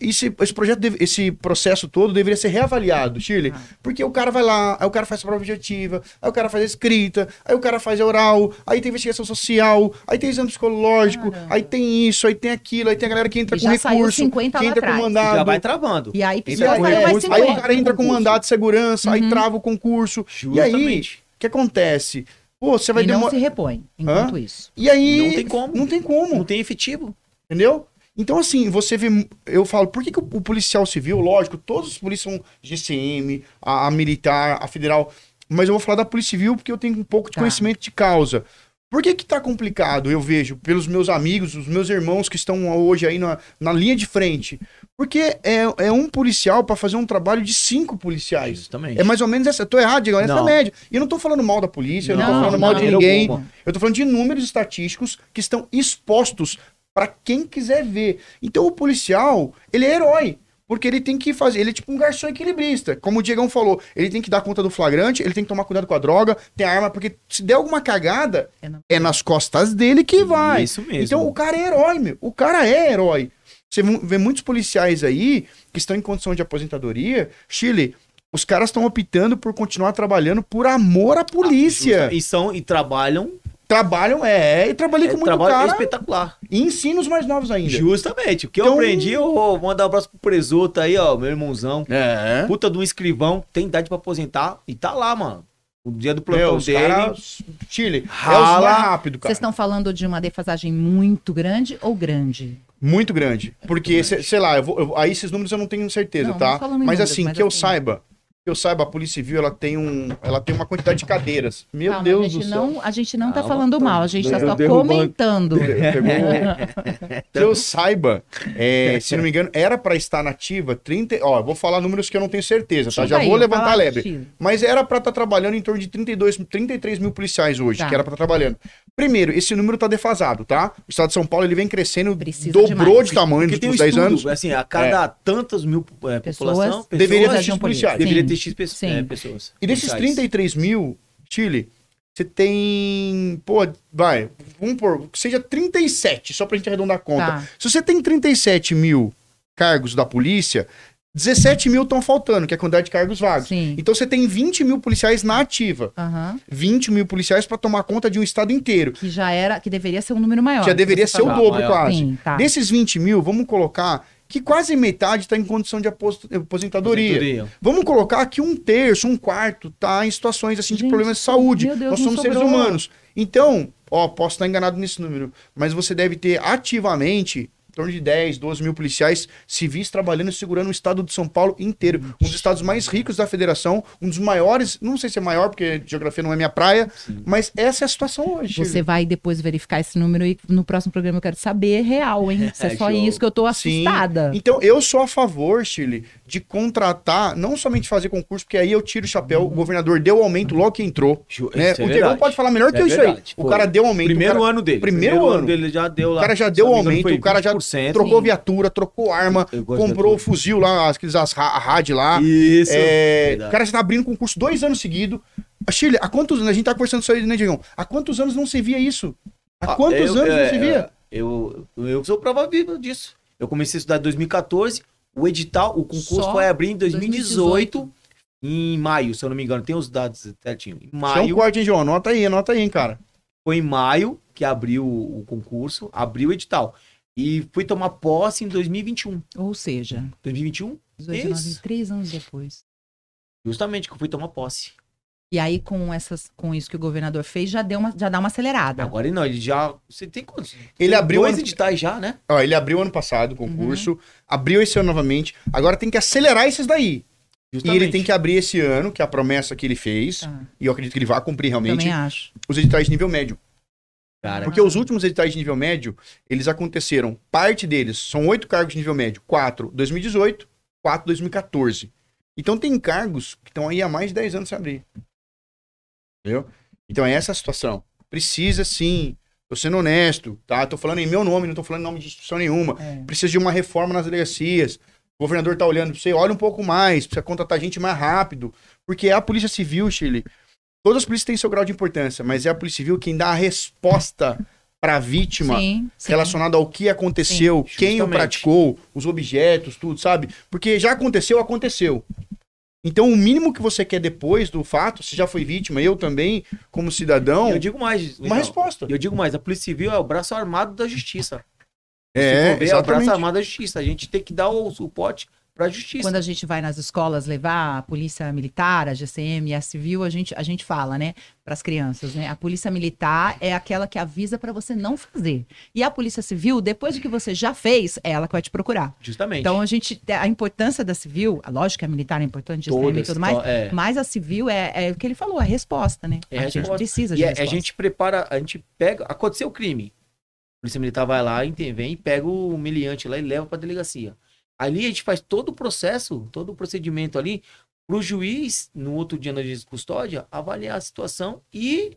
Esse, esse projeto, deve- esse processo todo deveria ser reavaliado, Shirley.
Ah.
Porque o cara vai lá, aí o cara faz a prova objetiva, aí o cara faz a escrita, aí o cara faz a oral, aí tem investigação social, aí tem exame psicológico,
Caramba.
aí tem isso, aí tem aquilo, aí tem a galera que entra
E
com
já saiu
recurso,
50
que entra com mandado.
Já vai travando.
E aí
E
precisa
aí,
sair
é, aí o
50.
cara entra com mandado de segurança, aí
Uhum.
trava o concurso. E aí,
Justamente.
Que acontece? Pô, você vai
E não
demorar.
se repõe enquanto isso.
E aí.
Não tem como.
Não tem como.
Não tem efetivo.
Entendeu? Então, assim, você vê. Eu falo, por que, que o, o policial civil, lógico, todos os polícias são GCM, a, a militar, a federal. Mas eu vou falar da Polícia Civil porque eu tenho um pouco de
Tá.
conhecimento de causa. Por que que tá complicado, eu vejo, pelos meus amigos, os meus irmãos que estão hoje aí na, na linha de frente? Porque é, é um policial para fazer um trabalho de cinco policiais.
Justamente.
É mais ou menos essa. Eu tô errado, Diego, essa é a
Não.
média. E eu não tô falando mal da polícia, eu não, tô
Não,
falando mal
não,
de
de
ninguém. Eu tô falando de números estatísticos que estão expostos para quem quiser ver. Então o policial, ele é herói. Porque ele tem que fazer, ele é tipo um garçom equilibrista. Como o Diegão falou, ele tem que dar conta do flagrante, ele tem que tomar cuidado com a droga, tem a arma, porque se der alguma cagada,
É na-
é nas costas dele que vai.
Isso mesmo.
Então o cara é herói, meu. O cara é herói. Você vê muitos policiais aí que estão em condição de aposentadoria. Chile, os caras estão optando por continuar trabalhando por amor à polícia.
E são e trabalham
trabalham, é, e trabalhei
É,
com muito
trabalho
cara
espetacular.
e ensino os mais novos ainda.
Justamente. O que eu
Então-
aprendi, eu vou mandar um abraço pro Presoto aí, ó, meu irmãozão.
É.
Puta de um escrivão, tem idade pra aposentar e tá lá, mano. O dia do
Meu,
plantão
os
dele.
caras, Chile, é
Rala.
mais rápido, cara.
Vocês estão falando de uma defasagem muito grande ou grande?
Muito grande. Porque, cê- sei lá, eu vou- eu- aí esses números eu não tenho certeza,
Não,
tá?
não
Mas
números,
assim,
mas
que eu
assim-
saiba, eu saiba, a Polícia Civil, ela tem, um, ela tem uma quantidade de cadeiras. Meu
Calma,
Deus
a gente
do céu.
não, A gente não tá
Calma,
falando
tô-
mal, a gente tá
eu
só comentando. [laughs]
Pegou- [laughs] que eu saiba, é, se não me engano, era pra estar nativa 30. Ó, eu vou falar números que eu não tenho certeza, tá? Já
Aí,
vou levantar a lebre. Mas era pra estar trabalhando em torno de 32, 33 mil policiais hoje,
Tá.
que era pra estar trabalhando. Primeiro, esse número tá defasado, tá? O estado de São Paulo ele vem crescendo,
Precisa
dobrou
demais.
de tamanho nos
um
últimos 10
estudo,
anos.
assim, a cada tantas mil é,
Pessoas,
população, pessoas,
Deveria ter X
um
policiais.
deveria
Sim.
X pe-
Sim.
é, pessoas.
E desses
policiais.
33 mil, Chile, você tem. Pô, vai, vamos por. Que seja 37, só pra gente arredondar a conta.
Tá.
Se você tem 37 mil cargos da polícia, 17 mil estão faltando, que é a quantidade de cargos vagos.
Sim.
Então você tem 20 mil policiais na ativa.
Aham.
20 mil policiais pra tomar conta de um estado inteiro.
Que já era, que deveria ser um número maior.
Já deveria ser o
falou.
dobro,
maior.
quase.
Sim, tá.
Desses 20 mil, vamos colocar que quase metade está em condição de apos- aposentadoria.
Aposentadoria.
Vamos colocar que um terço, um quarto tá em situações assim de
Gente,
problemas de saúde.
Deus,
Nós
não
somos seres humanos. Então, ó, posso estar enganado nesse número, mas você deve ter ativamente torno de 10, 12 mil policiais civis trabalhando e segurando o estado de São Paulo inteiro. Um dos estados mais ricos da federação, um dos maiores, não sei se é maior, porque geografia não é minha praia, mas essa é a situação hoje.
Você vai depois verificar esse número e no próximo programa eu quero saber real, hein? [laughs] Se é só
Show.
isso que eu tô
Sim.
assustada.
Então, eu sou a favor, Chile, de contratar, não somente fazer concurso, porque aí eu tiro o chapéu, o governador deu aumento logo que entrou. Né?
é
o
verdade.
pode falar melhor que
É
eu isso aí. O cara deu aumento.
Primeiro
o cara,
ano dele.
Primeiro ano.
dele já deu lá.
o cara já deu aumento, o cara já
20%.
trocou
Sim.
viatura, trocou arma,
Eu
comprou o fuzil lá, aqueles as a RAD lá.
Isso.
É, o cara já tá abrindo concurso dois anos seguidos. Chile, há quantos anos? A gente tá conversando isso aí, né, Diegão? Há quantos anos não se via isso? Há
Ah,
quantos
eu-
anos não
é,
se via?
Eu, eu, eu sou prova viva disso. Eu comecei a estudar em 2014. O edital, o concurso
Só
foi abrir em 2018, em maio, se eu não me engano. Tem os dados certinho. Em
Isso é um
maio,
corte, hein, João? Anota aí, anota aí, hein, cara.
foi em maio que abriu o concurso, abriu o edital. E fui tomar posse em 2021.
Ou seja,
2021?
18, 19,
Isso.
três anos depois.
Justamente que eu fui tomar posse.
E aí, com, essas, com isso que o governador fez, já, deu uma, já dá uma acelerada.
Agora não, ele já. Você tem quantos?
Ele
Tem
abriu
dois
ano-
editais já, né?
Ó, ele abriu ano passado o concurso, abriu esse ano novamente. Agora tem que acelerar esses daí. E ele tem que abrir esse ano, que é a promessa que ele fez,
Tá.
e eu acredito que ele vai cumprir realmente,
Também acho.
os editais de nível médio.
Cara,
Porque os últimos editais de nível médio, eles aconteceram, parte deles, são oito cargos de nível médio, quatro 2018, quatro 2014. Então tem cargos que estão aí há mais de 10 anos sem abrir. Entendeu? Então é essa a situação. Precisa sim, tô sendo honesto, tá? Tô falando em meu nome, não tô falando em nome de instituição nenhuma.
É.
Precisa de uma reforma nas delegacias. O governador tá olhando pra você, olha um pouco mais, precisa contratar gente mais rápido. Porque é a Polícia Civil, Chile. Todas as polícias têm seu grau de importância, mas é a Polícia Civil quem dá a resposta pra vítima
Sim, sim.
relacionada ao que aconteceu,
Sim,
quem o praticou, os objetos, tudo, sabe? Porque já aconteceu, aconteceu. Então, o mínimo que você quer depois do fato, se já foi vítima, eu também, como cidadão,
eu digo mais.
uma
Legal.
resposta.
Eu digo mais, a Polícia Civil é o braço armado da justiça. Se
É,
for ver, é o braço armado da justiça. A gente tem que dar o suporte pra justiça.
Quando a gente vai nas escolas levar a polícia militar, a GCM e a civil, a gente, a gente fala, né, para as crianças, né? A polícia militar é aquela que avisa para você não fazer. E a polícia civil, depois do que você já fez, é ela que vai te procurar.
Justamente.
Então a gente, a importância da civil, a lógica militar é importante, GCM e
Todas,
tudo mais,
é.
mas a civil é, é o que ele falou, a resposta, né?
É
a
a
gente
resposta.
precisa
E
de
a, a
resposta.
gente prepara, a gente pega. Aconteceu o crime. A polícia militar vai lá, intervém, e pega o humilhante lá e leva pra delegacia. Ali a gente faz todo o processo, todo o procedimento ali, pro juiz, no outro dia na juiz de custódia, avaliar a situação e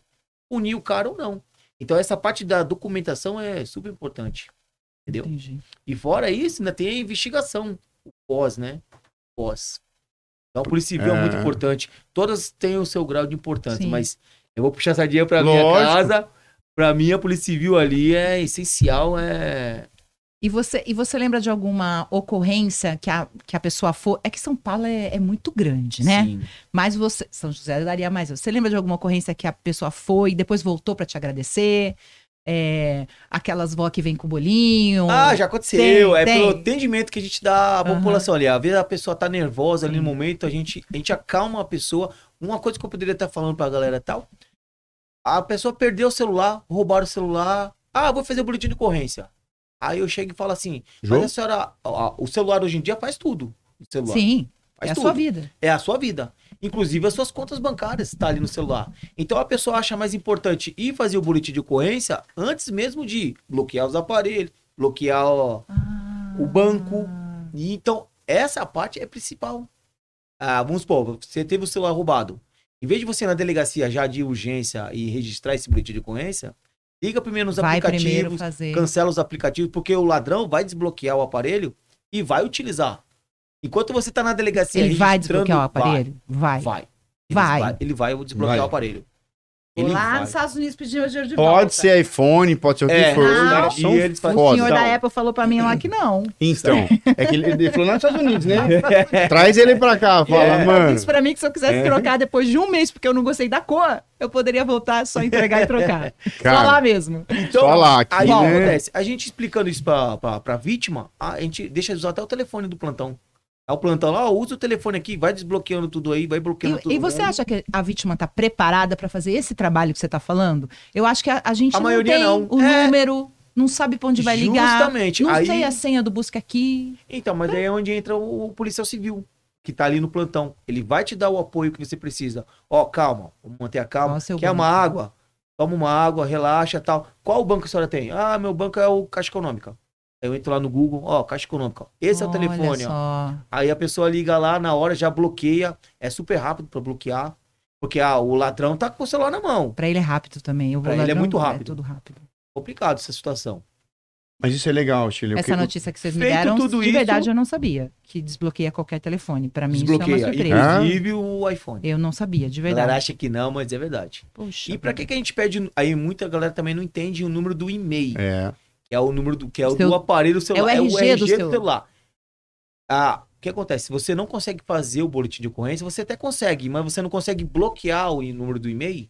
punir o cara ou não. Então essa parte da documentação é super importante. Entendeu?
Entendi.
E fora isso, ainda tem a investigação, o pós, né? Pós. Então, a Polícia Civil é,
É.
muito importante. Todas têm o seu grau de importância,
Sim.
mas eu vou puxar essa dia pra minha casa. Pra mim, a Polícia Civil ali é essencial, é
E você, e você lembra de alguma ocorrência que a, que a pessoa for. É que São Paulo é, é muito grande, né?
Sim.
Mas você. São José daria mais. Você lembra de alguma ocorrência que a pessoa foi e depois voltou pra te agradecer? É, aquelas vó que vem com bolinho.
Ah, já aconteceu.
Tem,
é
tem.
pelo atendimento que a gente dá à população ali. Às vezes a pessoa tá nervosa ali no
Sim.
momento, a gente, a gente acalma a pessoa. Uma coisa que eu poderia estar falando pra galera tal. A pessoa perdeu o celular, roubaram o celular. Ah, vou fazer boletim de ocorrência. Aí eu chego e falo assim:
Jô?
Mas a senhora, a- o celular hoje em dia faz tudo. O celular.
Sim,
faz
é a
tudo.
sua vida.
É a sua vida. Inclusive as suas contas bancárias tá ali no celular. Então a pessoa acha mais importante ir fazer o boletim de ocorrência antes mesmo de bloquear os aparelhos, bloquear ó, o banco. E então essa parte é principal. Ah, vamos supor, você teve o celular roubado. Em vez de você ir na delegacia já de urgência e registrar esse boletim de ocorrência, liga primeiro nos
Vai primeiro
aplicativos,
fazer.
cancela os aplicativos, porque o ladrão vai desbloquear o aparelho e vai utilizar. Enquanto você está na delegacia
Ele vai desbloquear o aparelho?
Vai.
Vai.
Vai.
Vai.
Ele vai, ele vai desbloquear
Vai.
o aparelho. Ele
lá
vai.
nos Estados Unidos pedir meu dinheiro de volta.
Pode ser iPhone, pode ser o que
É,
for.
Não.
E eles fazem-
O senhor da Apple falou pra mim lá que não.
Então, é que ele, ele falou lá nos Estados Unidos, né? [laughs] Traz ele pra cá, fala,
É.
mano.
Isso pra mim que se eu quisesse trocar depois de um mês, porque eu não gostei da cor, eu poderia voltar, só entregar e trocar. [laughs] Só lá
Cara,
mesmo.
Então,
Só lá, aqui,
aí o que
né?
acontece? A gente explicando isso pra, pra, pra vítima, a gente deixa de usar até o telefone do plantão. Aí o plantão lá, ó, usa o telefone aqui, vai desbloqueando tudo aí, vai bloqueando tudo.
E, e você acha que a vítima tá preparada pra fazer esse trabalho que você tá falando? Eu acho que a, a gente
A
não
maioria
tem
não.
o
É.
número, não sabe pra onde vai ligar.
Justamente.
Não
Aí-
sei a senha do busca aqui.
Então, mas aí é onde entra o, o policial civil, que tá ali no plantão. Ele vai te dar o apoio que você precisa. Ó, calma, vamos manter a calma.
Seu
Quer
banco?
uma água? Toma uma água, relaxa tal. Qual banco a senhora tem? Ah, meu banco é o Caixa Econômica. Aí eu entro lá no Google, ó, Caixa Econômica. Esse é o
Olha
telefone, ó. Aí a pessoa liga lá na hora, já bloqueia. É super rápido pra bloquear. Porque ah, o ladrão tá com o celular na mão.
Pra ele é rápido também. Eu vou
Pra
lá,
ele é muito rápido.
tudo rápido.
Complicado essa situação.
Mas isso é legal, Chile.
Essa notícia que vocês me deram,
tudo
de
isso-
verdade eu não sabia. Que desbloqueia qualquer telefone. Pra mim isso é uma
Desbloqueia.
surpresa.
Inclusive o iPhone.
Eu não sabia, de
A galera
verdade.
acha que não, mas é verdade.
Poxa.
E pra que, que a gente pede. Aí muita galera também não entende o número do e-mail.
É.
Que é o número do, que é o
Seu-
do aparelho celular.
é o RG do seu-
celular. Ah, o que acontece? Se você não consegue fazer o boletim de ocorrência, você até consegue, mas você não consegue bloquear o número do e-mail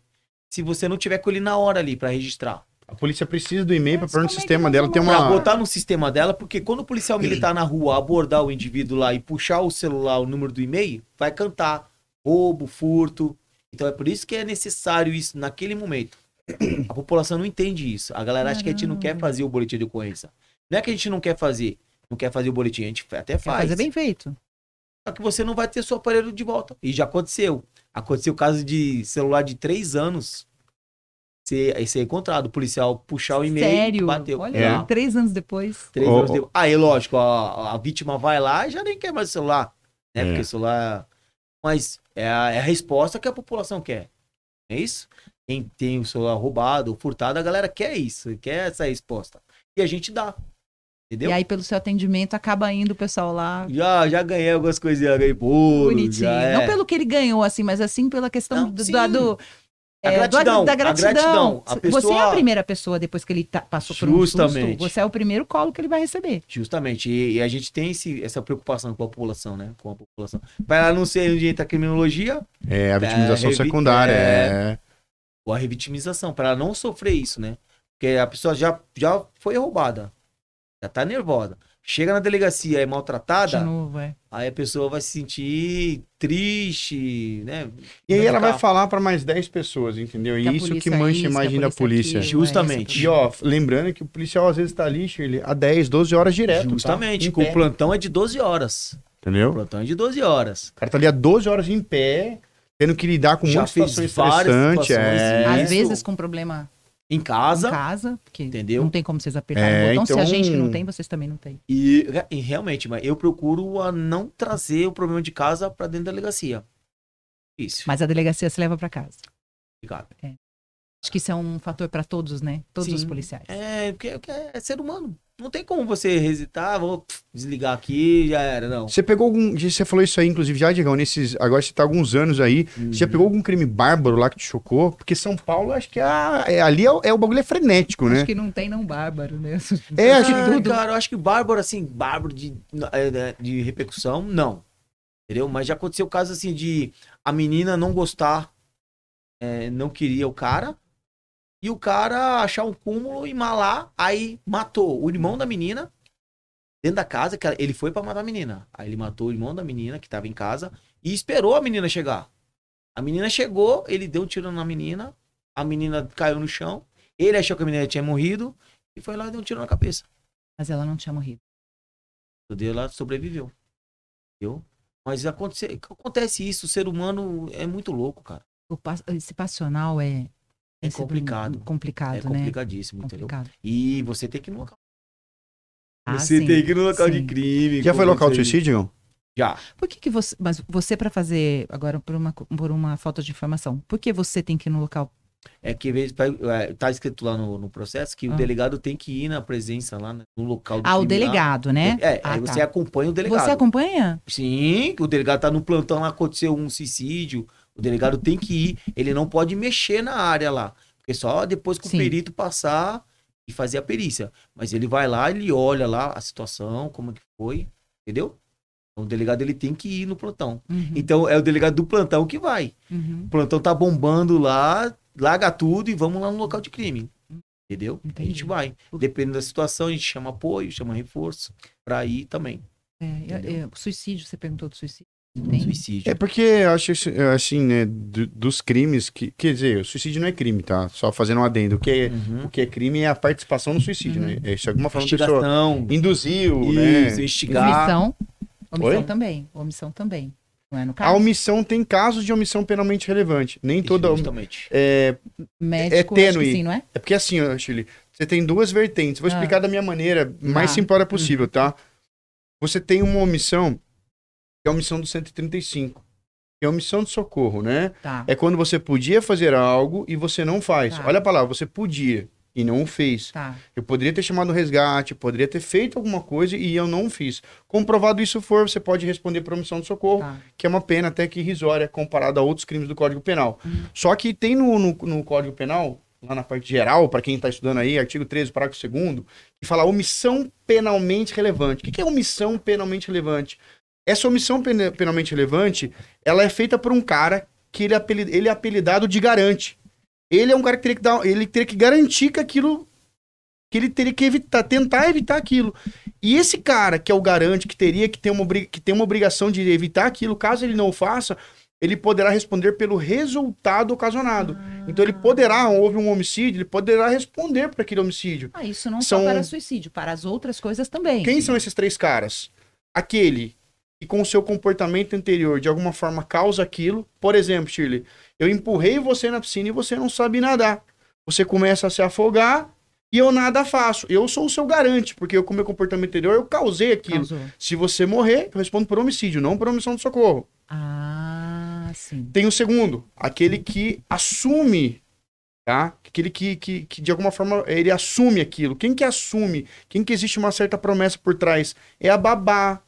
se você não tiver com ele na hora ali pra registrar.
A polícia precisa do e-mail pra
Mas
pôr no
é
sistema dela
vamos
ter
Pra
uma.
botar no sistema dela, porque quando o policial militar na rua abordar o indivíduo lá e puxar o celular, o número do e-mail, vai cantar roubo, furto. Então é por isso que é necessário isso naquele momento. A população não entende isso. A galera acha que a gente não quer fazer o boletim de ocorrência. Não é que a gente não quer fazer, não quer fazer o boletim, a gente até faz.
fazer bem feito.
Só que você não vai ter seu aparelho de volta. E já aconteceu. Aconteceu o caso de celular de três anos ser, ser encontrado. O policial puxar o e-mail
Sério?
bateu.
Olha,
É.
três anos depois.
Três
Ô,
anos depois. Aí, lógico, a, a vítima vai lá e já nem quer mais o celular. Né?
É.
Porque o celular. Mas é a, é a resposta que a população quer. É isso? Quem tem o celular roubado ou furtado, a galera quer isso, quer essa resposta. E a gente dá. Entendeu?
E aí, pelo seu atendimento, acaba indo o pessoal lá.
Já, já ganhei algumas coisinhas, ganhei bolo.
Bonitinho.
É.
Não pelo que ele ganhou, assim, mas assim pela questão
Não,
do, do- é, do-
gratidão,
da
a
gratidão.
gratidão. A
Você
pessoa-
é a primeira pessoa, depois que ele tá- passou por um susto,
Justamente.
você é o primeiro colo que ele vai receber.
Justamente. E, e a gente tem esse, essa preocupação com a população, né? Com a população. Para ela não ser onde entra a criminologia,
É, a vitimização
revi-
secundária.
é. Ou a revitimização, para ela não sofrer isso, né? Porque a pessoa já, já foi roubada, já tá nervosa. Chega na delegacia e é
De
maltratada,
novo, é.
aí a pessoa vai se sentir triste, né?
E aí ela vai falar pra mais 10 pessoas, entendeu? E
Que a
isso que
é
mancha a
a
imagem da
polícia é
polícia.
aquilo, é
Justamente.
E ó, lembrando que o policial às vezes tá ali, Shirley, há 10, 12 horas direto. tá?
Justamente, que o plantão é de 12 horas. O
Entendeu?
plantão é de 12 horas.
O cara tá ali há 12 horas em pé, tendo que lidar com
Já
muitas situações
várias
estressantes.
situações,
É.
Às vezes com problema
Em casa.
em casa, porque
Entendeu?
não tem como vocês apertarem
É,
o botão. Se a
então-
gente não tem, vocês também não têm.
E, e realmente, mas eu procuro a não trazer o problema de casa para dentro da delegacia. Isso.
Mas a delegacia se leva pra casa.
Obrigado.
É. Acho que isso é um fator para todos, né? Todos os
Sim.
policiais.
É, porque, porque é ser humano. Não tem como você hesitar, vou desligar aqui, já era, não.
Você pegou algum. Você falou isso aí, inclusive, já, Digão, nesses. Agora você tá há alguns anos aí. Você já pegou algum crime bárbaro lá que te chocou? Porque São Paulo, acho que é a- é- ali é, o- é o bagulho é frenético, né?
Acho que não tem não bárbaro, né?
É, acho que
Ah,
tudo.
Cara, eu acho que bárbaro, assim, bárbaro de, é, de repercussão, não. Entendeu? Mas já aconteceu o caso, assim, de a menina não gostar, é, não queria o cara, e o cara achar um cúmulo e malar, aí matou o irmão da menina dentro da casa, que ele foi pra matar a menina. Aí ele matou o irmão da menina, que tava em casa, e esperou a menina chegar. A menina chegou, ele deu um tiro na menina, a menina caiu no chão, ele achou que a menina tinha morrido, e foi lá e deu um tiro na cabeça.
Mas ela não tinha morrido.
Entendeu? Ela sobreviveu. Entendeu? Mas acontece, acontece isso, o ser humano é muito louco, cara.
O esse passional é...
É
esse-
complicado.
Complicado,
é
né?
complicadíssimo, entendeu?
Complicado.
E você tem que ir no local.
Ah,
você
sim,
tem que ir no local
sim.
de crime.
Já foi local de suicídio?
Já.
Por que, que você. Mas você, para fazer. Agora, por uma, por uma falta de informação. Por que você tem que ir no local?
É que vezes é, tá escrito lá no, no processo que
Ah.
o delegado tem que ir na presença lá né, no local do
Ah, o
crime lá.
delegado, né?
É,
ah,
aí
tá.
você acompanha o delegado.
Você acompanha?
Sim, o delegado tá no plantão lá, aconteceu um suicídio. O delegado tem que ir. Ele não pode mexer na área lá. Porque só depois que
Sim.
o perito passar e fazer a perícia. Mas ele vai lá, ele olha lá a situação, como que foi, entendeu? Então, o delegado ele tem que ir no plantão.
Uhum,
Então é o delegado do plantão que vai.
uhum.
O plantão tá bombando lá, larga tudo e vamos lá no local de crime. Entendeu? A
Entendi.
gente vai. Dependendo da situação, a gente chama apoio, chama reforço pra ir também.
É, é, é, suicídio, você perguntou do suicídio. Tem?
Suicídio.
É porque eu acho assim, né, do- dos crimes que. Quer dizer, o suicídio não é crime, tá? Só fazendo um adendo. O que é,
Uhum.
o que é crime é a participação no suicídio, né? É, se alguma forma a pessoa induziu,
Isso,
né?
instigar.
Omissão. Omissão
Oi?
também. Omissão também. Não é no
A
caso?
omissão tem casos de omissão penalmente relevante. Nem toda.
Justamente.
É,
Médico,
é tênue.
sim, não é?
é porque assim, ó, Shirley, você tem duas vertentes. Vou
Ah.
explicar da minha maneira mais
Ah.
simplória possível, tá? Você tem uma omissão, que é a omissão do 135. Que é a omissão de socorro, né?
Tá.
É quando você podia fazer algo e você não faz.
Tá.
Olha a palavra, você podia e não o fez.
Tá.
Eu poderia ter chamado o resgate, poderia ter feito alguma coisa e eu não fiz. Comprovado isso for, você pode responder por omissão de socorro,
Tá.
que é uma pena até que irrisória comparada a outros crimes do Código Penal.
Uhum.
Só que tem no, no, no Código Penal, lá na parte geral, para quem está estudando aí, artigo 13, parágrafo 2 que fala omissão penalmente relevante. O que que é omissão penalmente relevante? Essa omissão pena- penalmente relevante, ela é feita por um cara que ele é, apeli- ele é apelidado de garante. Ele é um cara que teria que, dar, ele teria que garantir que aquilo que ele teria que evitar, tentar evitar aquilo. E esse cara que é o garante, que teria que ter uma, que tem uma obrigação de evitar aquilo, caso ele não o faça, ele poderá responder pelo resultado ocasionado. Então ele poderá, houve um homicídio, ele poderá responder por aquele homicídio.
Ah, isso não
São-
só para suicídio, para as outras coisas também.
Quem são esses três caras? Aquele que com o seu comportamento anterior de alguma forma causa aquilo. Por exemplo, Shirley, eu empurrei você na piscina e você não sabe nadar. Você começa a se afogar e eu nada faço. Eu sou o seu garante, porque eu com o meu comportamento anterior eu causei aquilo.
Causou.
Se você morrer, eu respondo por homicídio, não por omissão de socorro.
Ah, sim.
Tem o segundo, aquele que assume, tá? Aquele que, que, que de alguma forma ele assume aquilo. Quem que assume? Quem que existe uma certa promessa por trás? É a babá,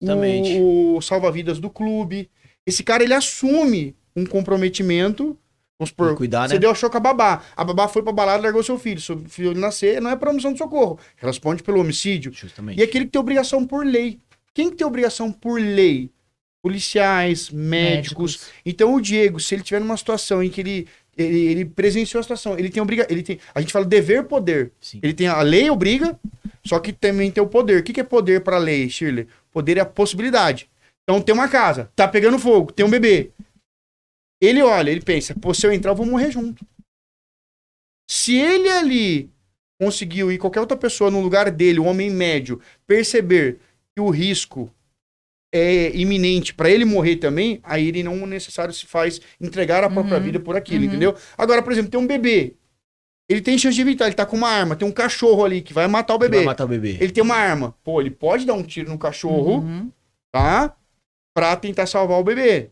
Exatamente.
o, o salva-vidas do clube. Esse cara ele assume um comprometimento. Vamos supor,
Cuidar,
você
né?
deu a choque à babá. A babá foi pra balada e largou seu filho. Seu filho nascer não é por omissão de socorro. Responde pelo homicídio.
Justamente.
E aquele que tem obrigação por lei. Quem que tem obrigação por lei? Policiais, médicos. Então o Diego, se ele tiver numa situação em que ele, ele, ele presenciou a situação, ele tem obriga, ele tem, a gente fala dever poder.
Sim.
Ele tem a lei obriga, só que também tem o poder. O que, que é poder para a lei, Shirley? Poder é a possibilidade. Então tem uma casa, tá pegando fogo, tem um bebê. Ele olha, ele pensa, pô, se eu entrar eu vou morrer junto. Se ele ali conseguiu e qualquer outra pessoa no lugar dele, o homem médio, perceber que o risco é iminente para ele morrer também, aí ele não necessário se faz entregar a própria
Uhum,
vida por aquilo,
uhum.
entendeu? Agora, por exemplo, tem um bebê. Ele tem chance de evitar, ele tá com uma arma, tem um cachorro ali que vai matar o
Vai
bebê.
matar o bebê.
Ele tem uma arma. Pô, ele pode dar um tiro no cachorro,
Uhum.
tá? Pra tentar salvar o bebê.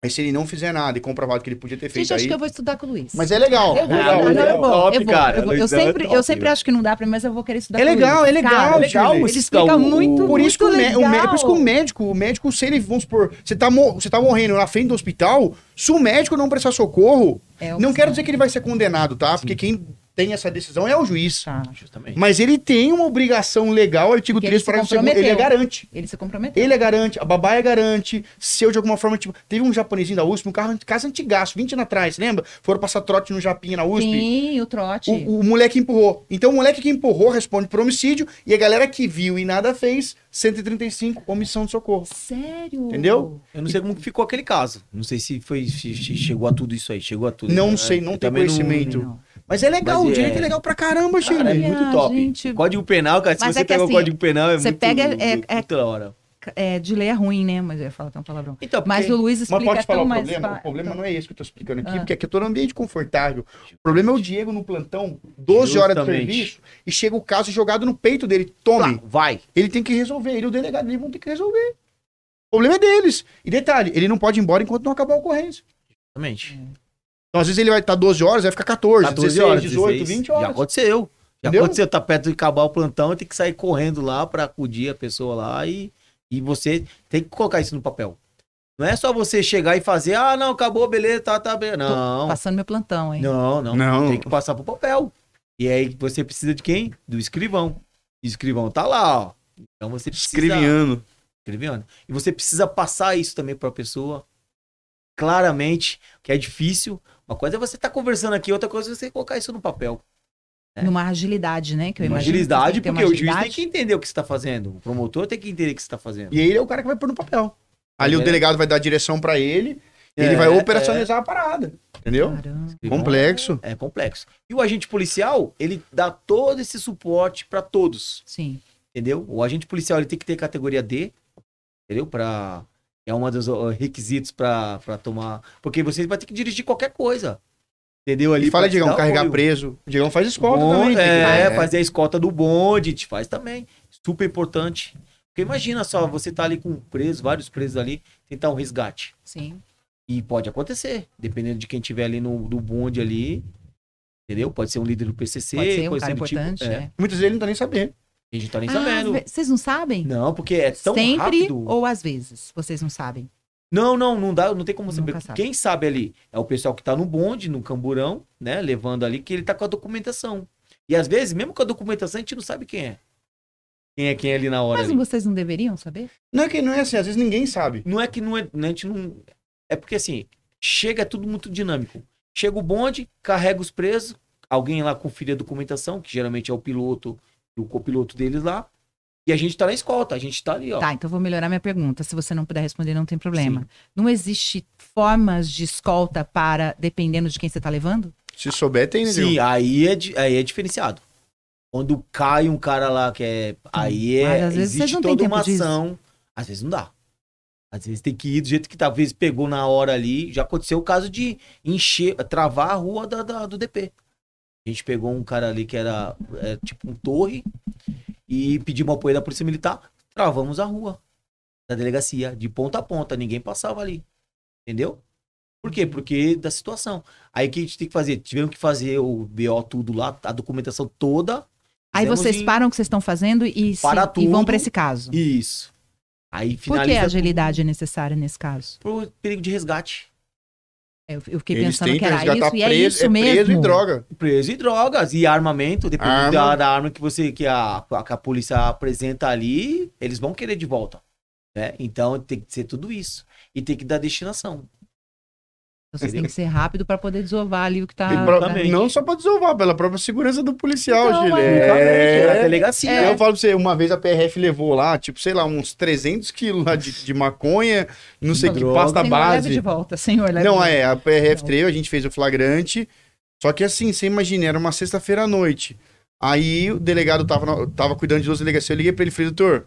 Aí se ele não fizer nada e comprovado que ele podia ter feito
Gente, acho
aí...
que eu vou estudar com o Luiz.
Mas é legal,
Eu vou,
legal.
vou,
Top,
eu vou,
cara.
eu vou. Eu
Luizão é
sempre, eu sempre
velho.
acho que não dá pra mim, mas eu vou querer estudar
É
com o
legal,
Luiz.
é legal,
Cara,
é legal.
Ele explica
o-
muito,
Por isso, que o,
muito
o mé-
legal.
por isso que o médico, o médico, se ele, vamos supor, você tá, mo- você tá morrendo na frente do hospital, se o médico não prestar socorro,
É
não quero dizer que ele vai ser condenado, tá? Porque quem tem essa decisão é o juiz.
Tá.
Justamente.
Mas ele tem uma obrigação legal, artigo
Porque
3,
ele se
parágrafo segundo, ele é garante.
Ele se comprometeu.
Ele é garante, a babaia é garante. Se eu de alguma forma, tipo, teve um japonesinho da USP, um carro, casa antigaço, 20 anos atrás, lembra? Foram passar trote no Japinha na USP.
Sim, o trote.
O, o moleque empurrou. Então o moleque que empurrou responde por homicídio e a galera que viu e nada fez, 135, omissão de socorro.
Sério?
Entendeu?
Eu não sei como que ficou aquele caso. Não sei se foi se, chegou a tudo isso aí. Chegou a tudo.
Não
né?
sei, não
Eu
tenho conhecimento.
Não.
Mas é legal,
Mas
o
é-
direito é legal pra caramba, Chile.
Cara, é muito top.
gente.
Código penal, cara, se
Mas
você
é
pegar
assim,
o código penal, é
você
muito,
pega- é-
muito
é-
da hora.
É, de ler é ruim, né? Mas eu ia falar até um palavrão.
Então,
Mas o Luiz
Mas
explica
pode falar
tão
o problema? O problema não é esse que eu tô explicando aqui,
Ah.
porque aqui eu tô num ambiente confortável. O problema é o Diego no plantão, 12 horas de
Justamente.
serviço, e chega o caso jogado no peito dele. Tome.
Vai.
Ele tem que resolver, ele e o delegado dele vão ter que resolver. O problema é deles. E detalhe, ele não pode ir embora enquanto não acabar a ocorrência.
Exatamente.
Então, às vezes ele vai estar 12 horas, vai ficar 14,
14
16,
horas,
18,
16.
20
Já
horas.
aconteceu. Já
Entendeu?
aconteceu, tá perto de acabar o plantão, tem que sair correndo lá pra acudir a pessoa lá e, e você tem que colocar isso no papel. Não é só você chegar e fazer, ah, não, acabou, beleza, tá, tá, beleza. Não,
Passando meu plantão, hein?
não, não,
Não.
Tem que passar pro papel. E aí você precisa de quem? Do escrivão. E o escrivão tá lá, ó. Então você precisa...
Escreviano.
Escrevendo. E você precisa passar isso também pra pessoa claramente, que é difícil. Uma coisa é você estar conversando aqui, outra coisa é você colocar isso no papel. É.
Numa agilidade, né? Que eu
Uma
imagino que
agilidade, porque
uma
o juiz tem
agilidade.
que entender o que você está fazendo. O promotor tem que entender o que você está fazendo.
E ele é o cara que vai pôr no papel. Ali
É.
o delegado vai dar a direção pra ele, ele
É,
vai operacionalizar a parada. Entendeu?
Caramba.
Complexo.
É complexo. E o agente policial, ele dá todo esse suporte para todos.
Sim.
Entendeu? O agente policial ele tem que ter categoria D, entendeu? Para é um dos ó, requisitos para tomar, porque você vai ter que dirigir qualquer coisa. Entendeu? Ali
E fala,
dar
carregar
apoio.
preso. O Diegão faz escolta
Bom,
também. que-
É, fazer a escolta do bonde, te faz também. Super importante. Porque imagina só, você tá ali com um preso, vários presos ali, tentar um resgate.
Sim.
E pode acontecer, dependendo de quem tiver ali no, no bonde ali. Entendeu? Pode ser um líder do PCC,
Pode ser um
coisa
cara
do tipo,
importante.
é.
é.
Muitas vezes ele não tá nem sabendo.
A gente tá nem
Ah,
sabendo.
Vocês não sabem?
Não, porque é tão
Sempre
rápido.
ou às vezes? Vocês não sabem?
Não, não, não dá, não tem como saber.
Sabe.
Quem sabe ali é o pessoal que tá no bonde, no camburão, né? Levando ali, que ele tá com a documentação. E às vezes, mesmo com a documentação, a gente não sabe quem é. Quem é quem é ali na hora.
Mas
ali.
vocês não deveriam saber?
Não é que não é assim, às vezes ninguém sabe.
Não é que não é. A gente não. É porque assim, chega é tudo muito dinâmico. Chega o bonde, carrega os presos, alguém lá confere a documentação, que geralmente é o piloto e o copiloto deles lá. E a gente tá na escolta, a gente tá ali, ó.
Tá, então vou melhorar minha pergunta. Se você não puder responder, não tem problema. Não existe formas de escolta para, dependendo de quem você tá levando?
Se souber, tem, né?
Sim, aí é, aí é diferenciado. Quando cai um cara lá que é. Aí
Mas
é.
às vezes vocês
existe
não têm
toda uma
disso.
ação. Às vezes não dá. Às vezes tem que ir do jeito que talvez pegou na hora ali. Já aconteceu o caso de encher, travar a rua da, da- do DP. A gente pegou um cara ali que era é, tipo um torre e pedimos apoio da Polícia Militar. Travamos a rua da delegacia, de ponta a ponta. Ninguém passava ali. Entendeu? Por quê? Porque da situação. Aí o que a gente tem que fazer? Tivemos que fazer o BO tudo lá, a documentação toda.
Aí vocês
em-
param o que vocês estão fazendo e, se-
Para
e vão
tudo.
para esse caso.
Isso. Aí
Por que
finaliza
a agilidade é necessária nesse caso?
tudo por perigo de resgate.
Eu, eu fiquei
Eles
pensando que era isso, e é
preso,
isso
é
mesmo.
preso e droga.
Preso e drogas e armamento, dependendo
Arma.
da, da arma que você que a, que a polícia apresenta ali, eles vão querer de volta. Né? Então tem que ser tudo isso. E tem que dar destinação.
Vocês têm que ser rápido para poder desovar ali o que tá.
pra- não só pra desovar, pela própria segurança do policial,
Então,
Gilê.
é.
É.
delegacia.
É.
Eu falo pra você, uma vez a PRF levou lá, tipo, sei lá, uns 300 quilos lá de, de maconha, não sei que pasta
Senhor, leve de
base.
volta, senhor, leve
Não, é, a PRF treio, a gente fez o flagrante, só que assim, você imagina, era uma sexta-feira à noite. Aí o delegado tava, na- tava cuidando de duas delegacias, eu liguei pra ele e falei, doutor,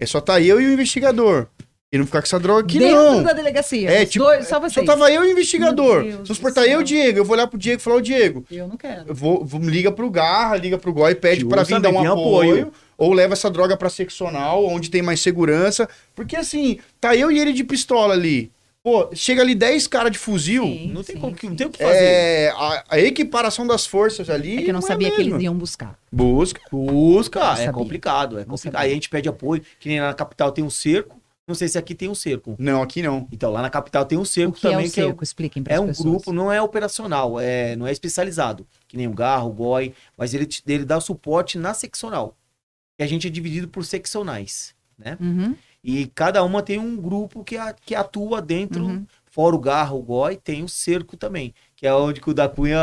é só tá eu e o investigador. E não ficar com essa droga aqui,
Dentro
não.
da delegacia.
É, tipo,
dois, só vocês.
Só tava eu e o investigador.
Deus
Se
do
portar eu e o Diego, eu vou olhar pro Diego e falar, ô Diego,
Eu não quero.
eu vou, vou- liga pro Garra, liga pro Goi, pede pra vir dar um
Justamente,
apoio,
apoio.
ou leva essa droga pra seccional, onde tem mais segurança, porque assim, tá eu e ele de pistola ali. Pô, chega ali 10 caras de fuzil.
Sim,
Não tem,
sim,
como, não tem o que fazer.
É, a, a equiparação das forças ali.
É que eu não,
é
sabia
a
que eles iam buscar.
Busca.
Busca,
Não
é complicado, é
Não
complicado. Aí a gente pede apoio, que nem lá na capital tem um cerco. Não sei se aqui tem um cerco.
Não, aqui não.
Então, lá na capital tem um
O
cerco
que é
também, que é, o-
cerco? Expliquem para
é um
pessoas.
grupo, não é operacional, é, não é especializado, que nem o Garro, o Goi, mas ele, ele dá suporte na seccional. E a gente é dividido por seccionais, né?
Uhum,
E cada uma tem um grupo que, a- que atua dentro,
uhum.
fora o Garro, o Goi, tem o cerco também, que é onde que o da Cunha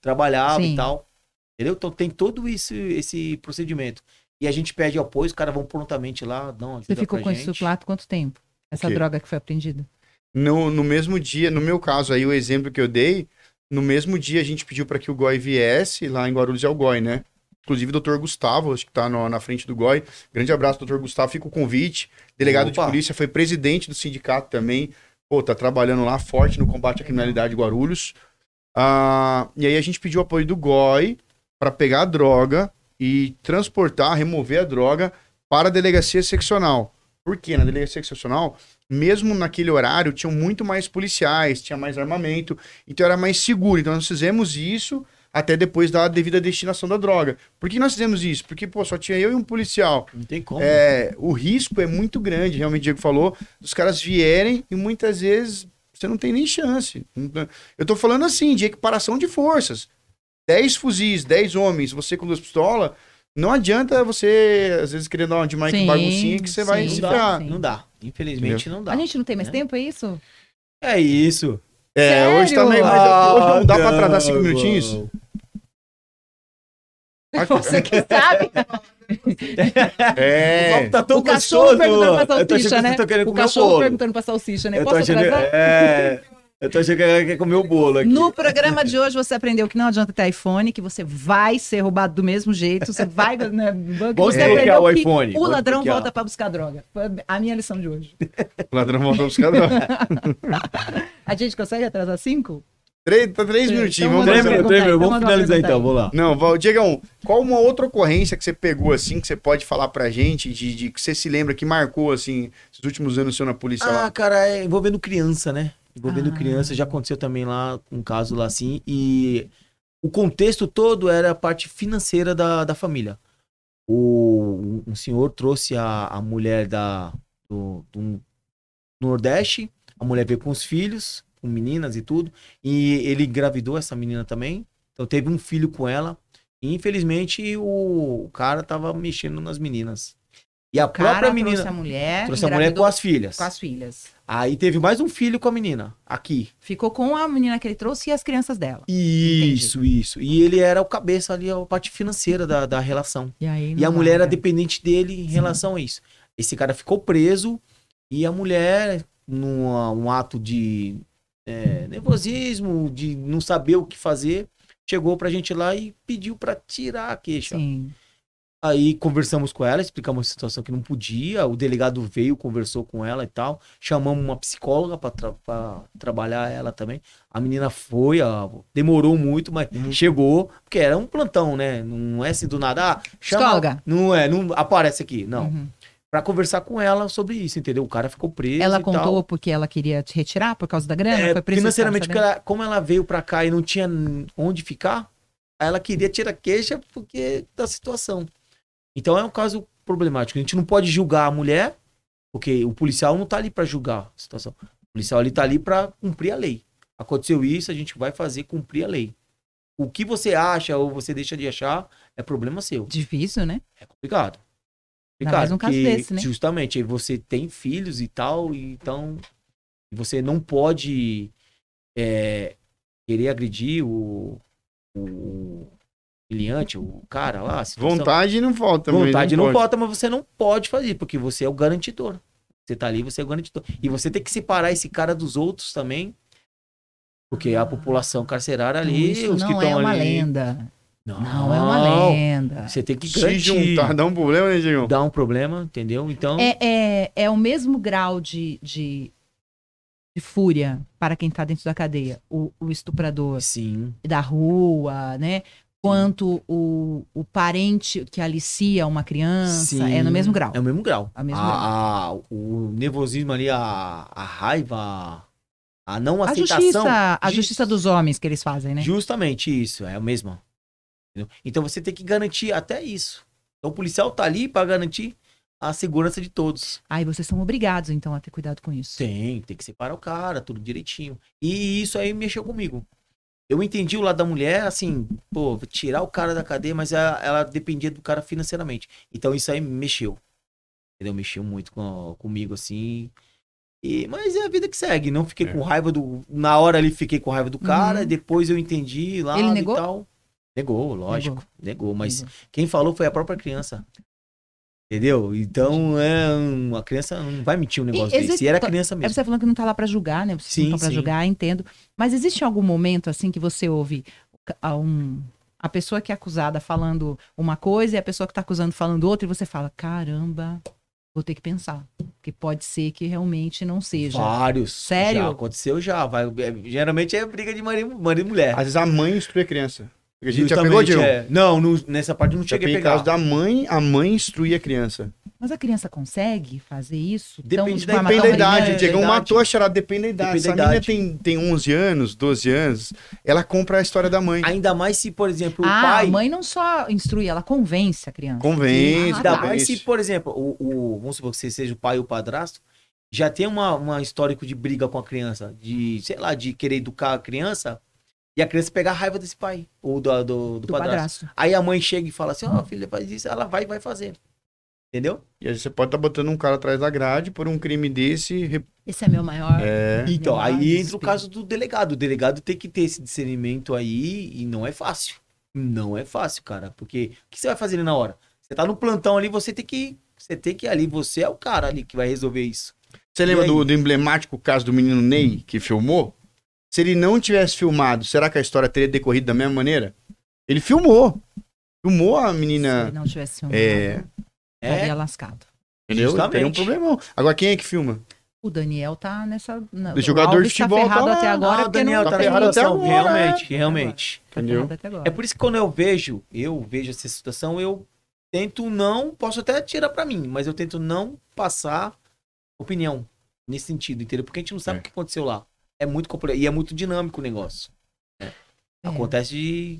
trabalhava
Sim.
e tal. Entendeu? Então tem todo isso, esse procedimento. E a gente pede apoio, os caras vão prontamente lá, dão ajuda
Você ficou
pra
com
gente.
isso lá quanto tempo? Essa droga que foi apreendida?
No, no mesmo dia, no meu caso aí, o exemplo que eu dei, no mesmo dia a gente pediu para que o GOI viesse, lá em Guarulhos é o GOI, né? Inclusive o doutor Gustavo, acho que tá no- na frente do GOI. Grande abraço, doutor Gustavo, fica o convite. Delegado de
Opa.
polícia, foi presidente do sindicato também. Pô, tá trabalhando lá forte no combate à criminalidade de Guarulhos. Ah, e aí a gente pediu apoio do GOI para pegar a droga e transportar, remover a droga para a delegacia seccional. Por quê? Na delegacia seccional, mesmo naquele horário, tinham muito mais policiais, tinha mais armamento, então era mais seguro. Então nós fizemos isso até depois da devida destinação da droga. Por que nós fizemos isso? Porque, pô, só tinha eu e um policial.
Não tem como.
É, o risco é muito grande, realmente o Diego falou, dos caras vierem e muitas vezes você não tem nem chance. Eu tô falando assim, de equiparação de forças. 10 fuzis, 10 homens, você com duas pistolas, não adianta você, às vezes, querer dar uma de Mike
Sim,
baguncinha que você vai
sim.
se
não, dá,
ferrar.
não dá. Infelizmente não dá.
A gente não tem mais
né?
tempo, é isso?
É isso.
É, hoje tá
Sério?
meio mais. hoje não dá pra
Ah,
atrasar cinco
não,
minutinhos?
não. [laughs]
Você que sabe.
É.
Tá tão
o cachorro
gostoso.
perguntando pra
Eu tô achando
salsicha,
que
né?
tá
O cachorro perguntando pra salsicha, né?
Eu tô
Posso
achando...
atrasar?
É... Eu tô achando que quer comer o bolo aqui.
No programa de hoje você aprendeu que não adianta ter iPhone, que você vai ser roubado do mesmo jeito, você vai né, [laughs] que
Vamos
você aprendeu
o
que
iPhone,
o ladrão
desbloquear.
volta pra buscar droga. Foi a minha lição de hoje. [laughs]
O ladrão voltou buscar droga. [laughs]
A gente consegue atrasar cinco?
Três, tá três
Então
minutinhos.
manda
Vamos
Três
então
Vamos finalizar então, vamos lá.
Não, Val, Diegão, qual uma outra ocorrência que você pegou assim, que você pode falar pra gente, de, de que você se lembra, que marcou assim, esses últimos anos seu na polícia
Ah,
lá?
cara, é envolvendo criança, né? Envolvendo
Ah.
criança, já aconteceu também lá, um caso lá assim, e o contexto todo era a parte financeira da, da família. O, um senhor trouxe a, a mulher da, do, do Nordeste, a mulher veio com os filhos, com meninas e tudo, e ele engravidou essa menina também, então teve um filho com ela, e infelizmente o, o cara tava mexendo nas meninas. E a
O cara
própria menina
trouxe a mulher,
trouxe a mulher com as filhas.
com as filhas.
Aí teve mais um filho com a menina, aqui.
Ficou com a menina que ele trouxe e as crianças dela.
Isso, isso. E ele era o cabeça ali, a parte financeira da, da relação.
E, aí,
E a mulher era
larga.
dependente dele em relação a isso. Esse cara ficou preso e a mulher, num um ato de é, nervosismo, de não saber o que fazer, chegou pra gente lá e pediu pra tirar a queixa.
Sim.
Aí conversamos com ela, explicamos a situação que não podia. O delegado veio, conversou com ela e tal. Chamamos uma psicóloga para trabalhar ela também. A menina foi, ó, demorou muito, mas
Uhum.
chegou, porque era um plantão, né? Não é assim do nada. Ah, chama-
Psicóloga.
Não é, não aparece aqui. Não.
Uhum.
Pra conversar com ela sobre isso, entendeu? O cara ficou preso.
Ela
e
contou
tal.
porque ela queria te retirar por causa da grana?
É, financeiramente, ela- como ela veio pra cá e não tinha onde ficar, ela queria tirar queixa porque da situação. Então é um caso problemático. A gente não pode julgar a mulher, porque o policial não tá ali pra julgar a situação. O policial ali tá ali pra cumprir a lei. Aconteceu isso, a gente vai fazer cumprir a lei. O que você acha ou você deixa de achar é problema seu.
Difícil, né?
É complicado.
Ainda mais um caso desse, né?
Justamente, você tem filhos e tal, e então você não pode é, querer agredir o, o cliente, o cara lá. situação.
Vontade não falta. mas
Vontade não,
pode.
falta, mas você não pode fazer, porque você é o garantidor. Você tá ali, você é o garantidor. E você tem que separar esse cara dos outros também. Porque a população carcerária ali,
Isso
os que
não é
estão
uma
ali.
lenda.
Não,
Não, é uma lenda.
Você tem que
Se
garantir.
juntar, dá um problema, né, Diegão?
Dá um problema, entendeu? Então.
É, é, é o mesmo grau de, de, de fúria para quem está dentro da cadeia, o, o estuprador
Sim.
da rua, né? Quanto o, o parente que alicia uma criança, é no mesmo grau.
É o mesmo grau.
É o mesmo
A- a- o nervosismo ali, a, a raiva, A não
A
aceitação.
justiça, a
Ju-
justiça dos homens que eles fazem, né?
Justamente isso, é o mesmo. Então você tem que garantir até isso. Então o policial tá ali para garantir a segurança de todos.
Aí vocês são obrigados, então, a ter cuidado com isso.
Tem, tem que separar o cara, tudo direitinho. E isso aí mexeu comigo. Eu entendi o lado da mulher, assim, pô, tirar o cara da cadeia, mas ela, ela dependia do cara financeiramente. Então isso aí mexeu. Entendeu? Mexeu muito com, comigo, assim. E, mas é a vida que segue. Não fiquei
É.
com raiva do. Na hora ali fiquei com raiva do cara,
Uhum.
depois eu entendi lá
Ele
e
negou?
tal. Negou, lógico. Negou, mas quem falou foi a própria criança. Entendeu? Então, é, uma criança não vai mentir um negócio
existe-
desse. E era criança
É
mesmo.
você falando que não tá lá pra julgar, né? Vocês
Sim,
não pra
sim.
julgar, entendo. Mas existe algum momento, assim, que você ouve a, um, a pessoa que é acusada falando uma coisa e a pessoa que tá acusando falando outra, e você fala, caramba, vou ter que pensar. Porque pode ser que realmente não seja.
Vários.
Sério?
Já aconteceu já. Vai, é, geralmente é briga de marido, marido e mulher.
Às vezes a mãe instrui a criança. Porque a gente já pegou, Diego.
é. Não, não, nessa parte não cheguei a pegar.
caso da mãe, a mãe instruir a criança.
Mas a criança consegue fazer isso?
Depende
Depende da idade. O
idade.
matou a charada, depende da idade.
Depende
Se a
da
menina
idade.
tem, tem 11 anos, 12 anos, ela compra a história da mãe.
Ainda mais se, por exemplo, o
Ah,
pai.
a mãe não só instrui, ela convence a criança.
Convence,
Ah,
Ainda
tá.
mais se, por exemplo, o, o- vamos supor que você seja o pai ou o padrasto, já tem uma, uma histórico de briga com a criança, de, sei lá, de querer educar a criança, e a criança pegar a raiva desse pai, ou do, do, do
Do
padrasto.
padrasto.
Aí a mãe chega e fala assim, ó, filha, faz isso, ela vai e vai fazer. Entendeu?
E aí você pode estar botando um cara atrás da grade por um crime desse.
Esse é meu maior.
É.
Então,
Meu
aí entra o caso do delegado. O delegado tem que ter esse discernimento aí e não é fácil. Não é fácil, cara. Porque o que você vai fazer ali na hora? Você tá no plantão ali, você tem que. Você tem que ir ali, você é o cara ali que vai resolver isso.
Você lembra
aí?
do, do emblemático caso do menino Ney, que filmou? Se ele não tivesse filmado, será que a história teria decorrido da mesma maneira? Ele filmou. Filmou a
Se
menina.
ele não tivesse filmado,
É.
estaria
É,
lascado.
Entendeu?
Justamente.
Teria um problemão. Agora, quem é que filma?
O Daniel tá nessa. Na,
O jogador de
Alves tá
futebol tá
ferrado
lá.
até agora.
ah, o Daniel
não
tá
tá
tem-
ferrado até agora,
Realmente,
é.
realmente.
Tá
Entendeu?
ferrado até agora.
É por isso que quando eu vejo, eu vejo essa situação, eu tento não, posso até tirar pra mim, mas eu tento não passar opinião nesse sentido, entendeu? Porque a gente não sabe
É.
o que aconteceu lá. É muito complexo e é muito dinâmico o negócio. né?
É.
Acontece de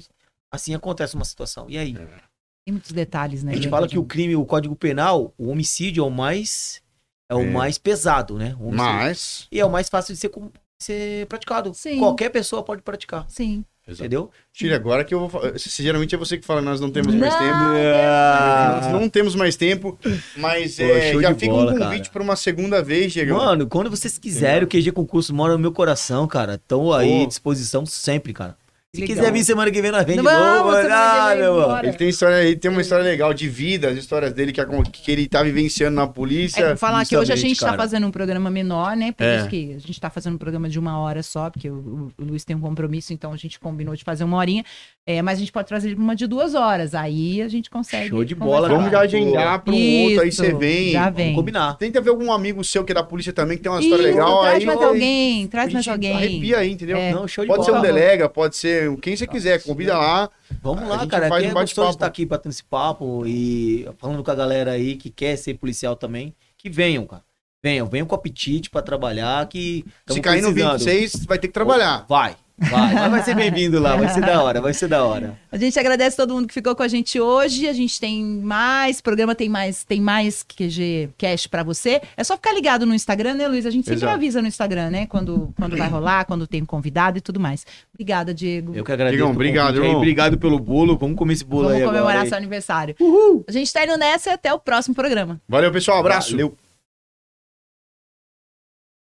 assim acontece uma situação. E aí?
Tem muitos detalhes, né?
A gente fala que o crime, o Código Penal, o homicídio é o mais é o
É.
mais pesado, né? O.
Mas.
E é o mais fácil de ser, ser praticado.
Sim.
Qualquer pessoa pode praticar,
Sim.
Entendeu?
Tire agora que eu vou falar. Se- Geralmente é você que fala, nós não temos mais
Não,
tempo.
Ah.
Nós não temos mais tempo, mas
Pô,
é, já fica
bola,
um convite para uma segunda vez, Diego.
Mano, quando vocês quiserem, o QG Concurso mora no meu coração, cara. Estão aí
Pô.
à disposição sempre, cara. Se
Legal.
quiser vir semana que vem, nós vem de
Vamos,
novo. Ah, meu.
Ele tem história, ele tem uma história legal de vida, as histórias dele que, que ele tá vivenciando na polícia.
É, falar que hoje a gente está
cara.
fazendo um programa menor, né? Por
É.
isso que a gente está fazendo um programa de uma hora só, porque o, o Luiz tem um compromisso, então a gente combinou de fazer uma horinha. É, mas a gente pode trazer uma de duas horas. Aí a gente consegue.
Show de bola.
Vamos já agendar para um outro, aí
Isso,
você vem.
Já
Vamos
vem.
combinar.
Tenta ver algum amigo seu que é da polícia também, que tem uma história
Isso,
legal.
traz
aí
mais
aí
alguém, traz mais alguém.
Arrepia aí, entendeu?
É.
Não, show de
Pode ser
bola.
um delega, pode ser quem você quiser, convida lá.
Vamos lá, cara.
faz um
é
bate-papo.
gostoso estar aqui batendo esse papo e falando com a galera aí que quer ser policial também. Que venham, cara. Venham, venham com apetite pra trabalhar. Que
Se cair no
precisando.
26, vai ter que trabalhar.
Vai, vai. Mas vai ser bem-vindo lá. Vai ser da hora, vai ser da hora.
A gente agradece todo mundo que ficou com a gente hoje. A gente tem mais programa, tem mais, tem mais QG Cash pra você. É só ficar ligado no Instagram, né, Luiz? A gente sempre
Exato.
avisa no Instagram, né? Quando, quando vai rolar, quando tem convidado e tudo mais. Obrigada, Diego.
Eu que agradeço.
Digão,
o
obrigado, irmão.
Obrigado pelo bolo. Vamos comer esse bolo
Vamos
aí agora.
comemorar
aí.
seu aniversário. A gente tá indo nessa e até o próximo programa.
Valeu, pessoal. Abraço.
Valeu.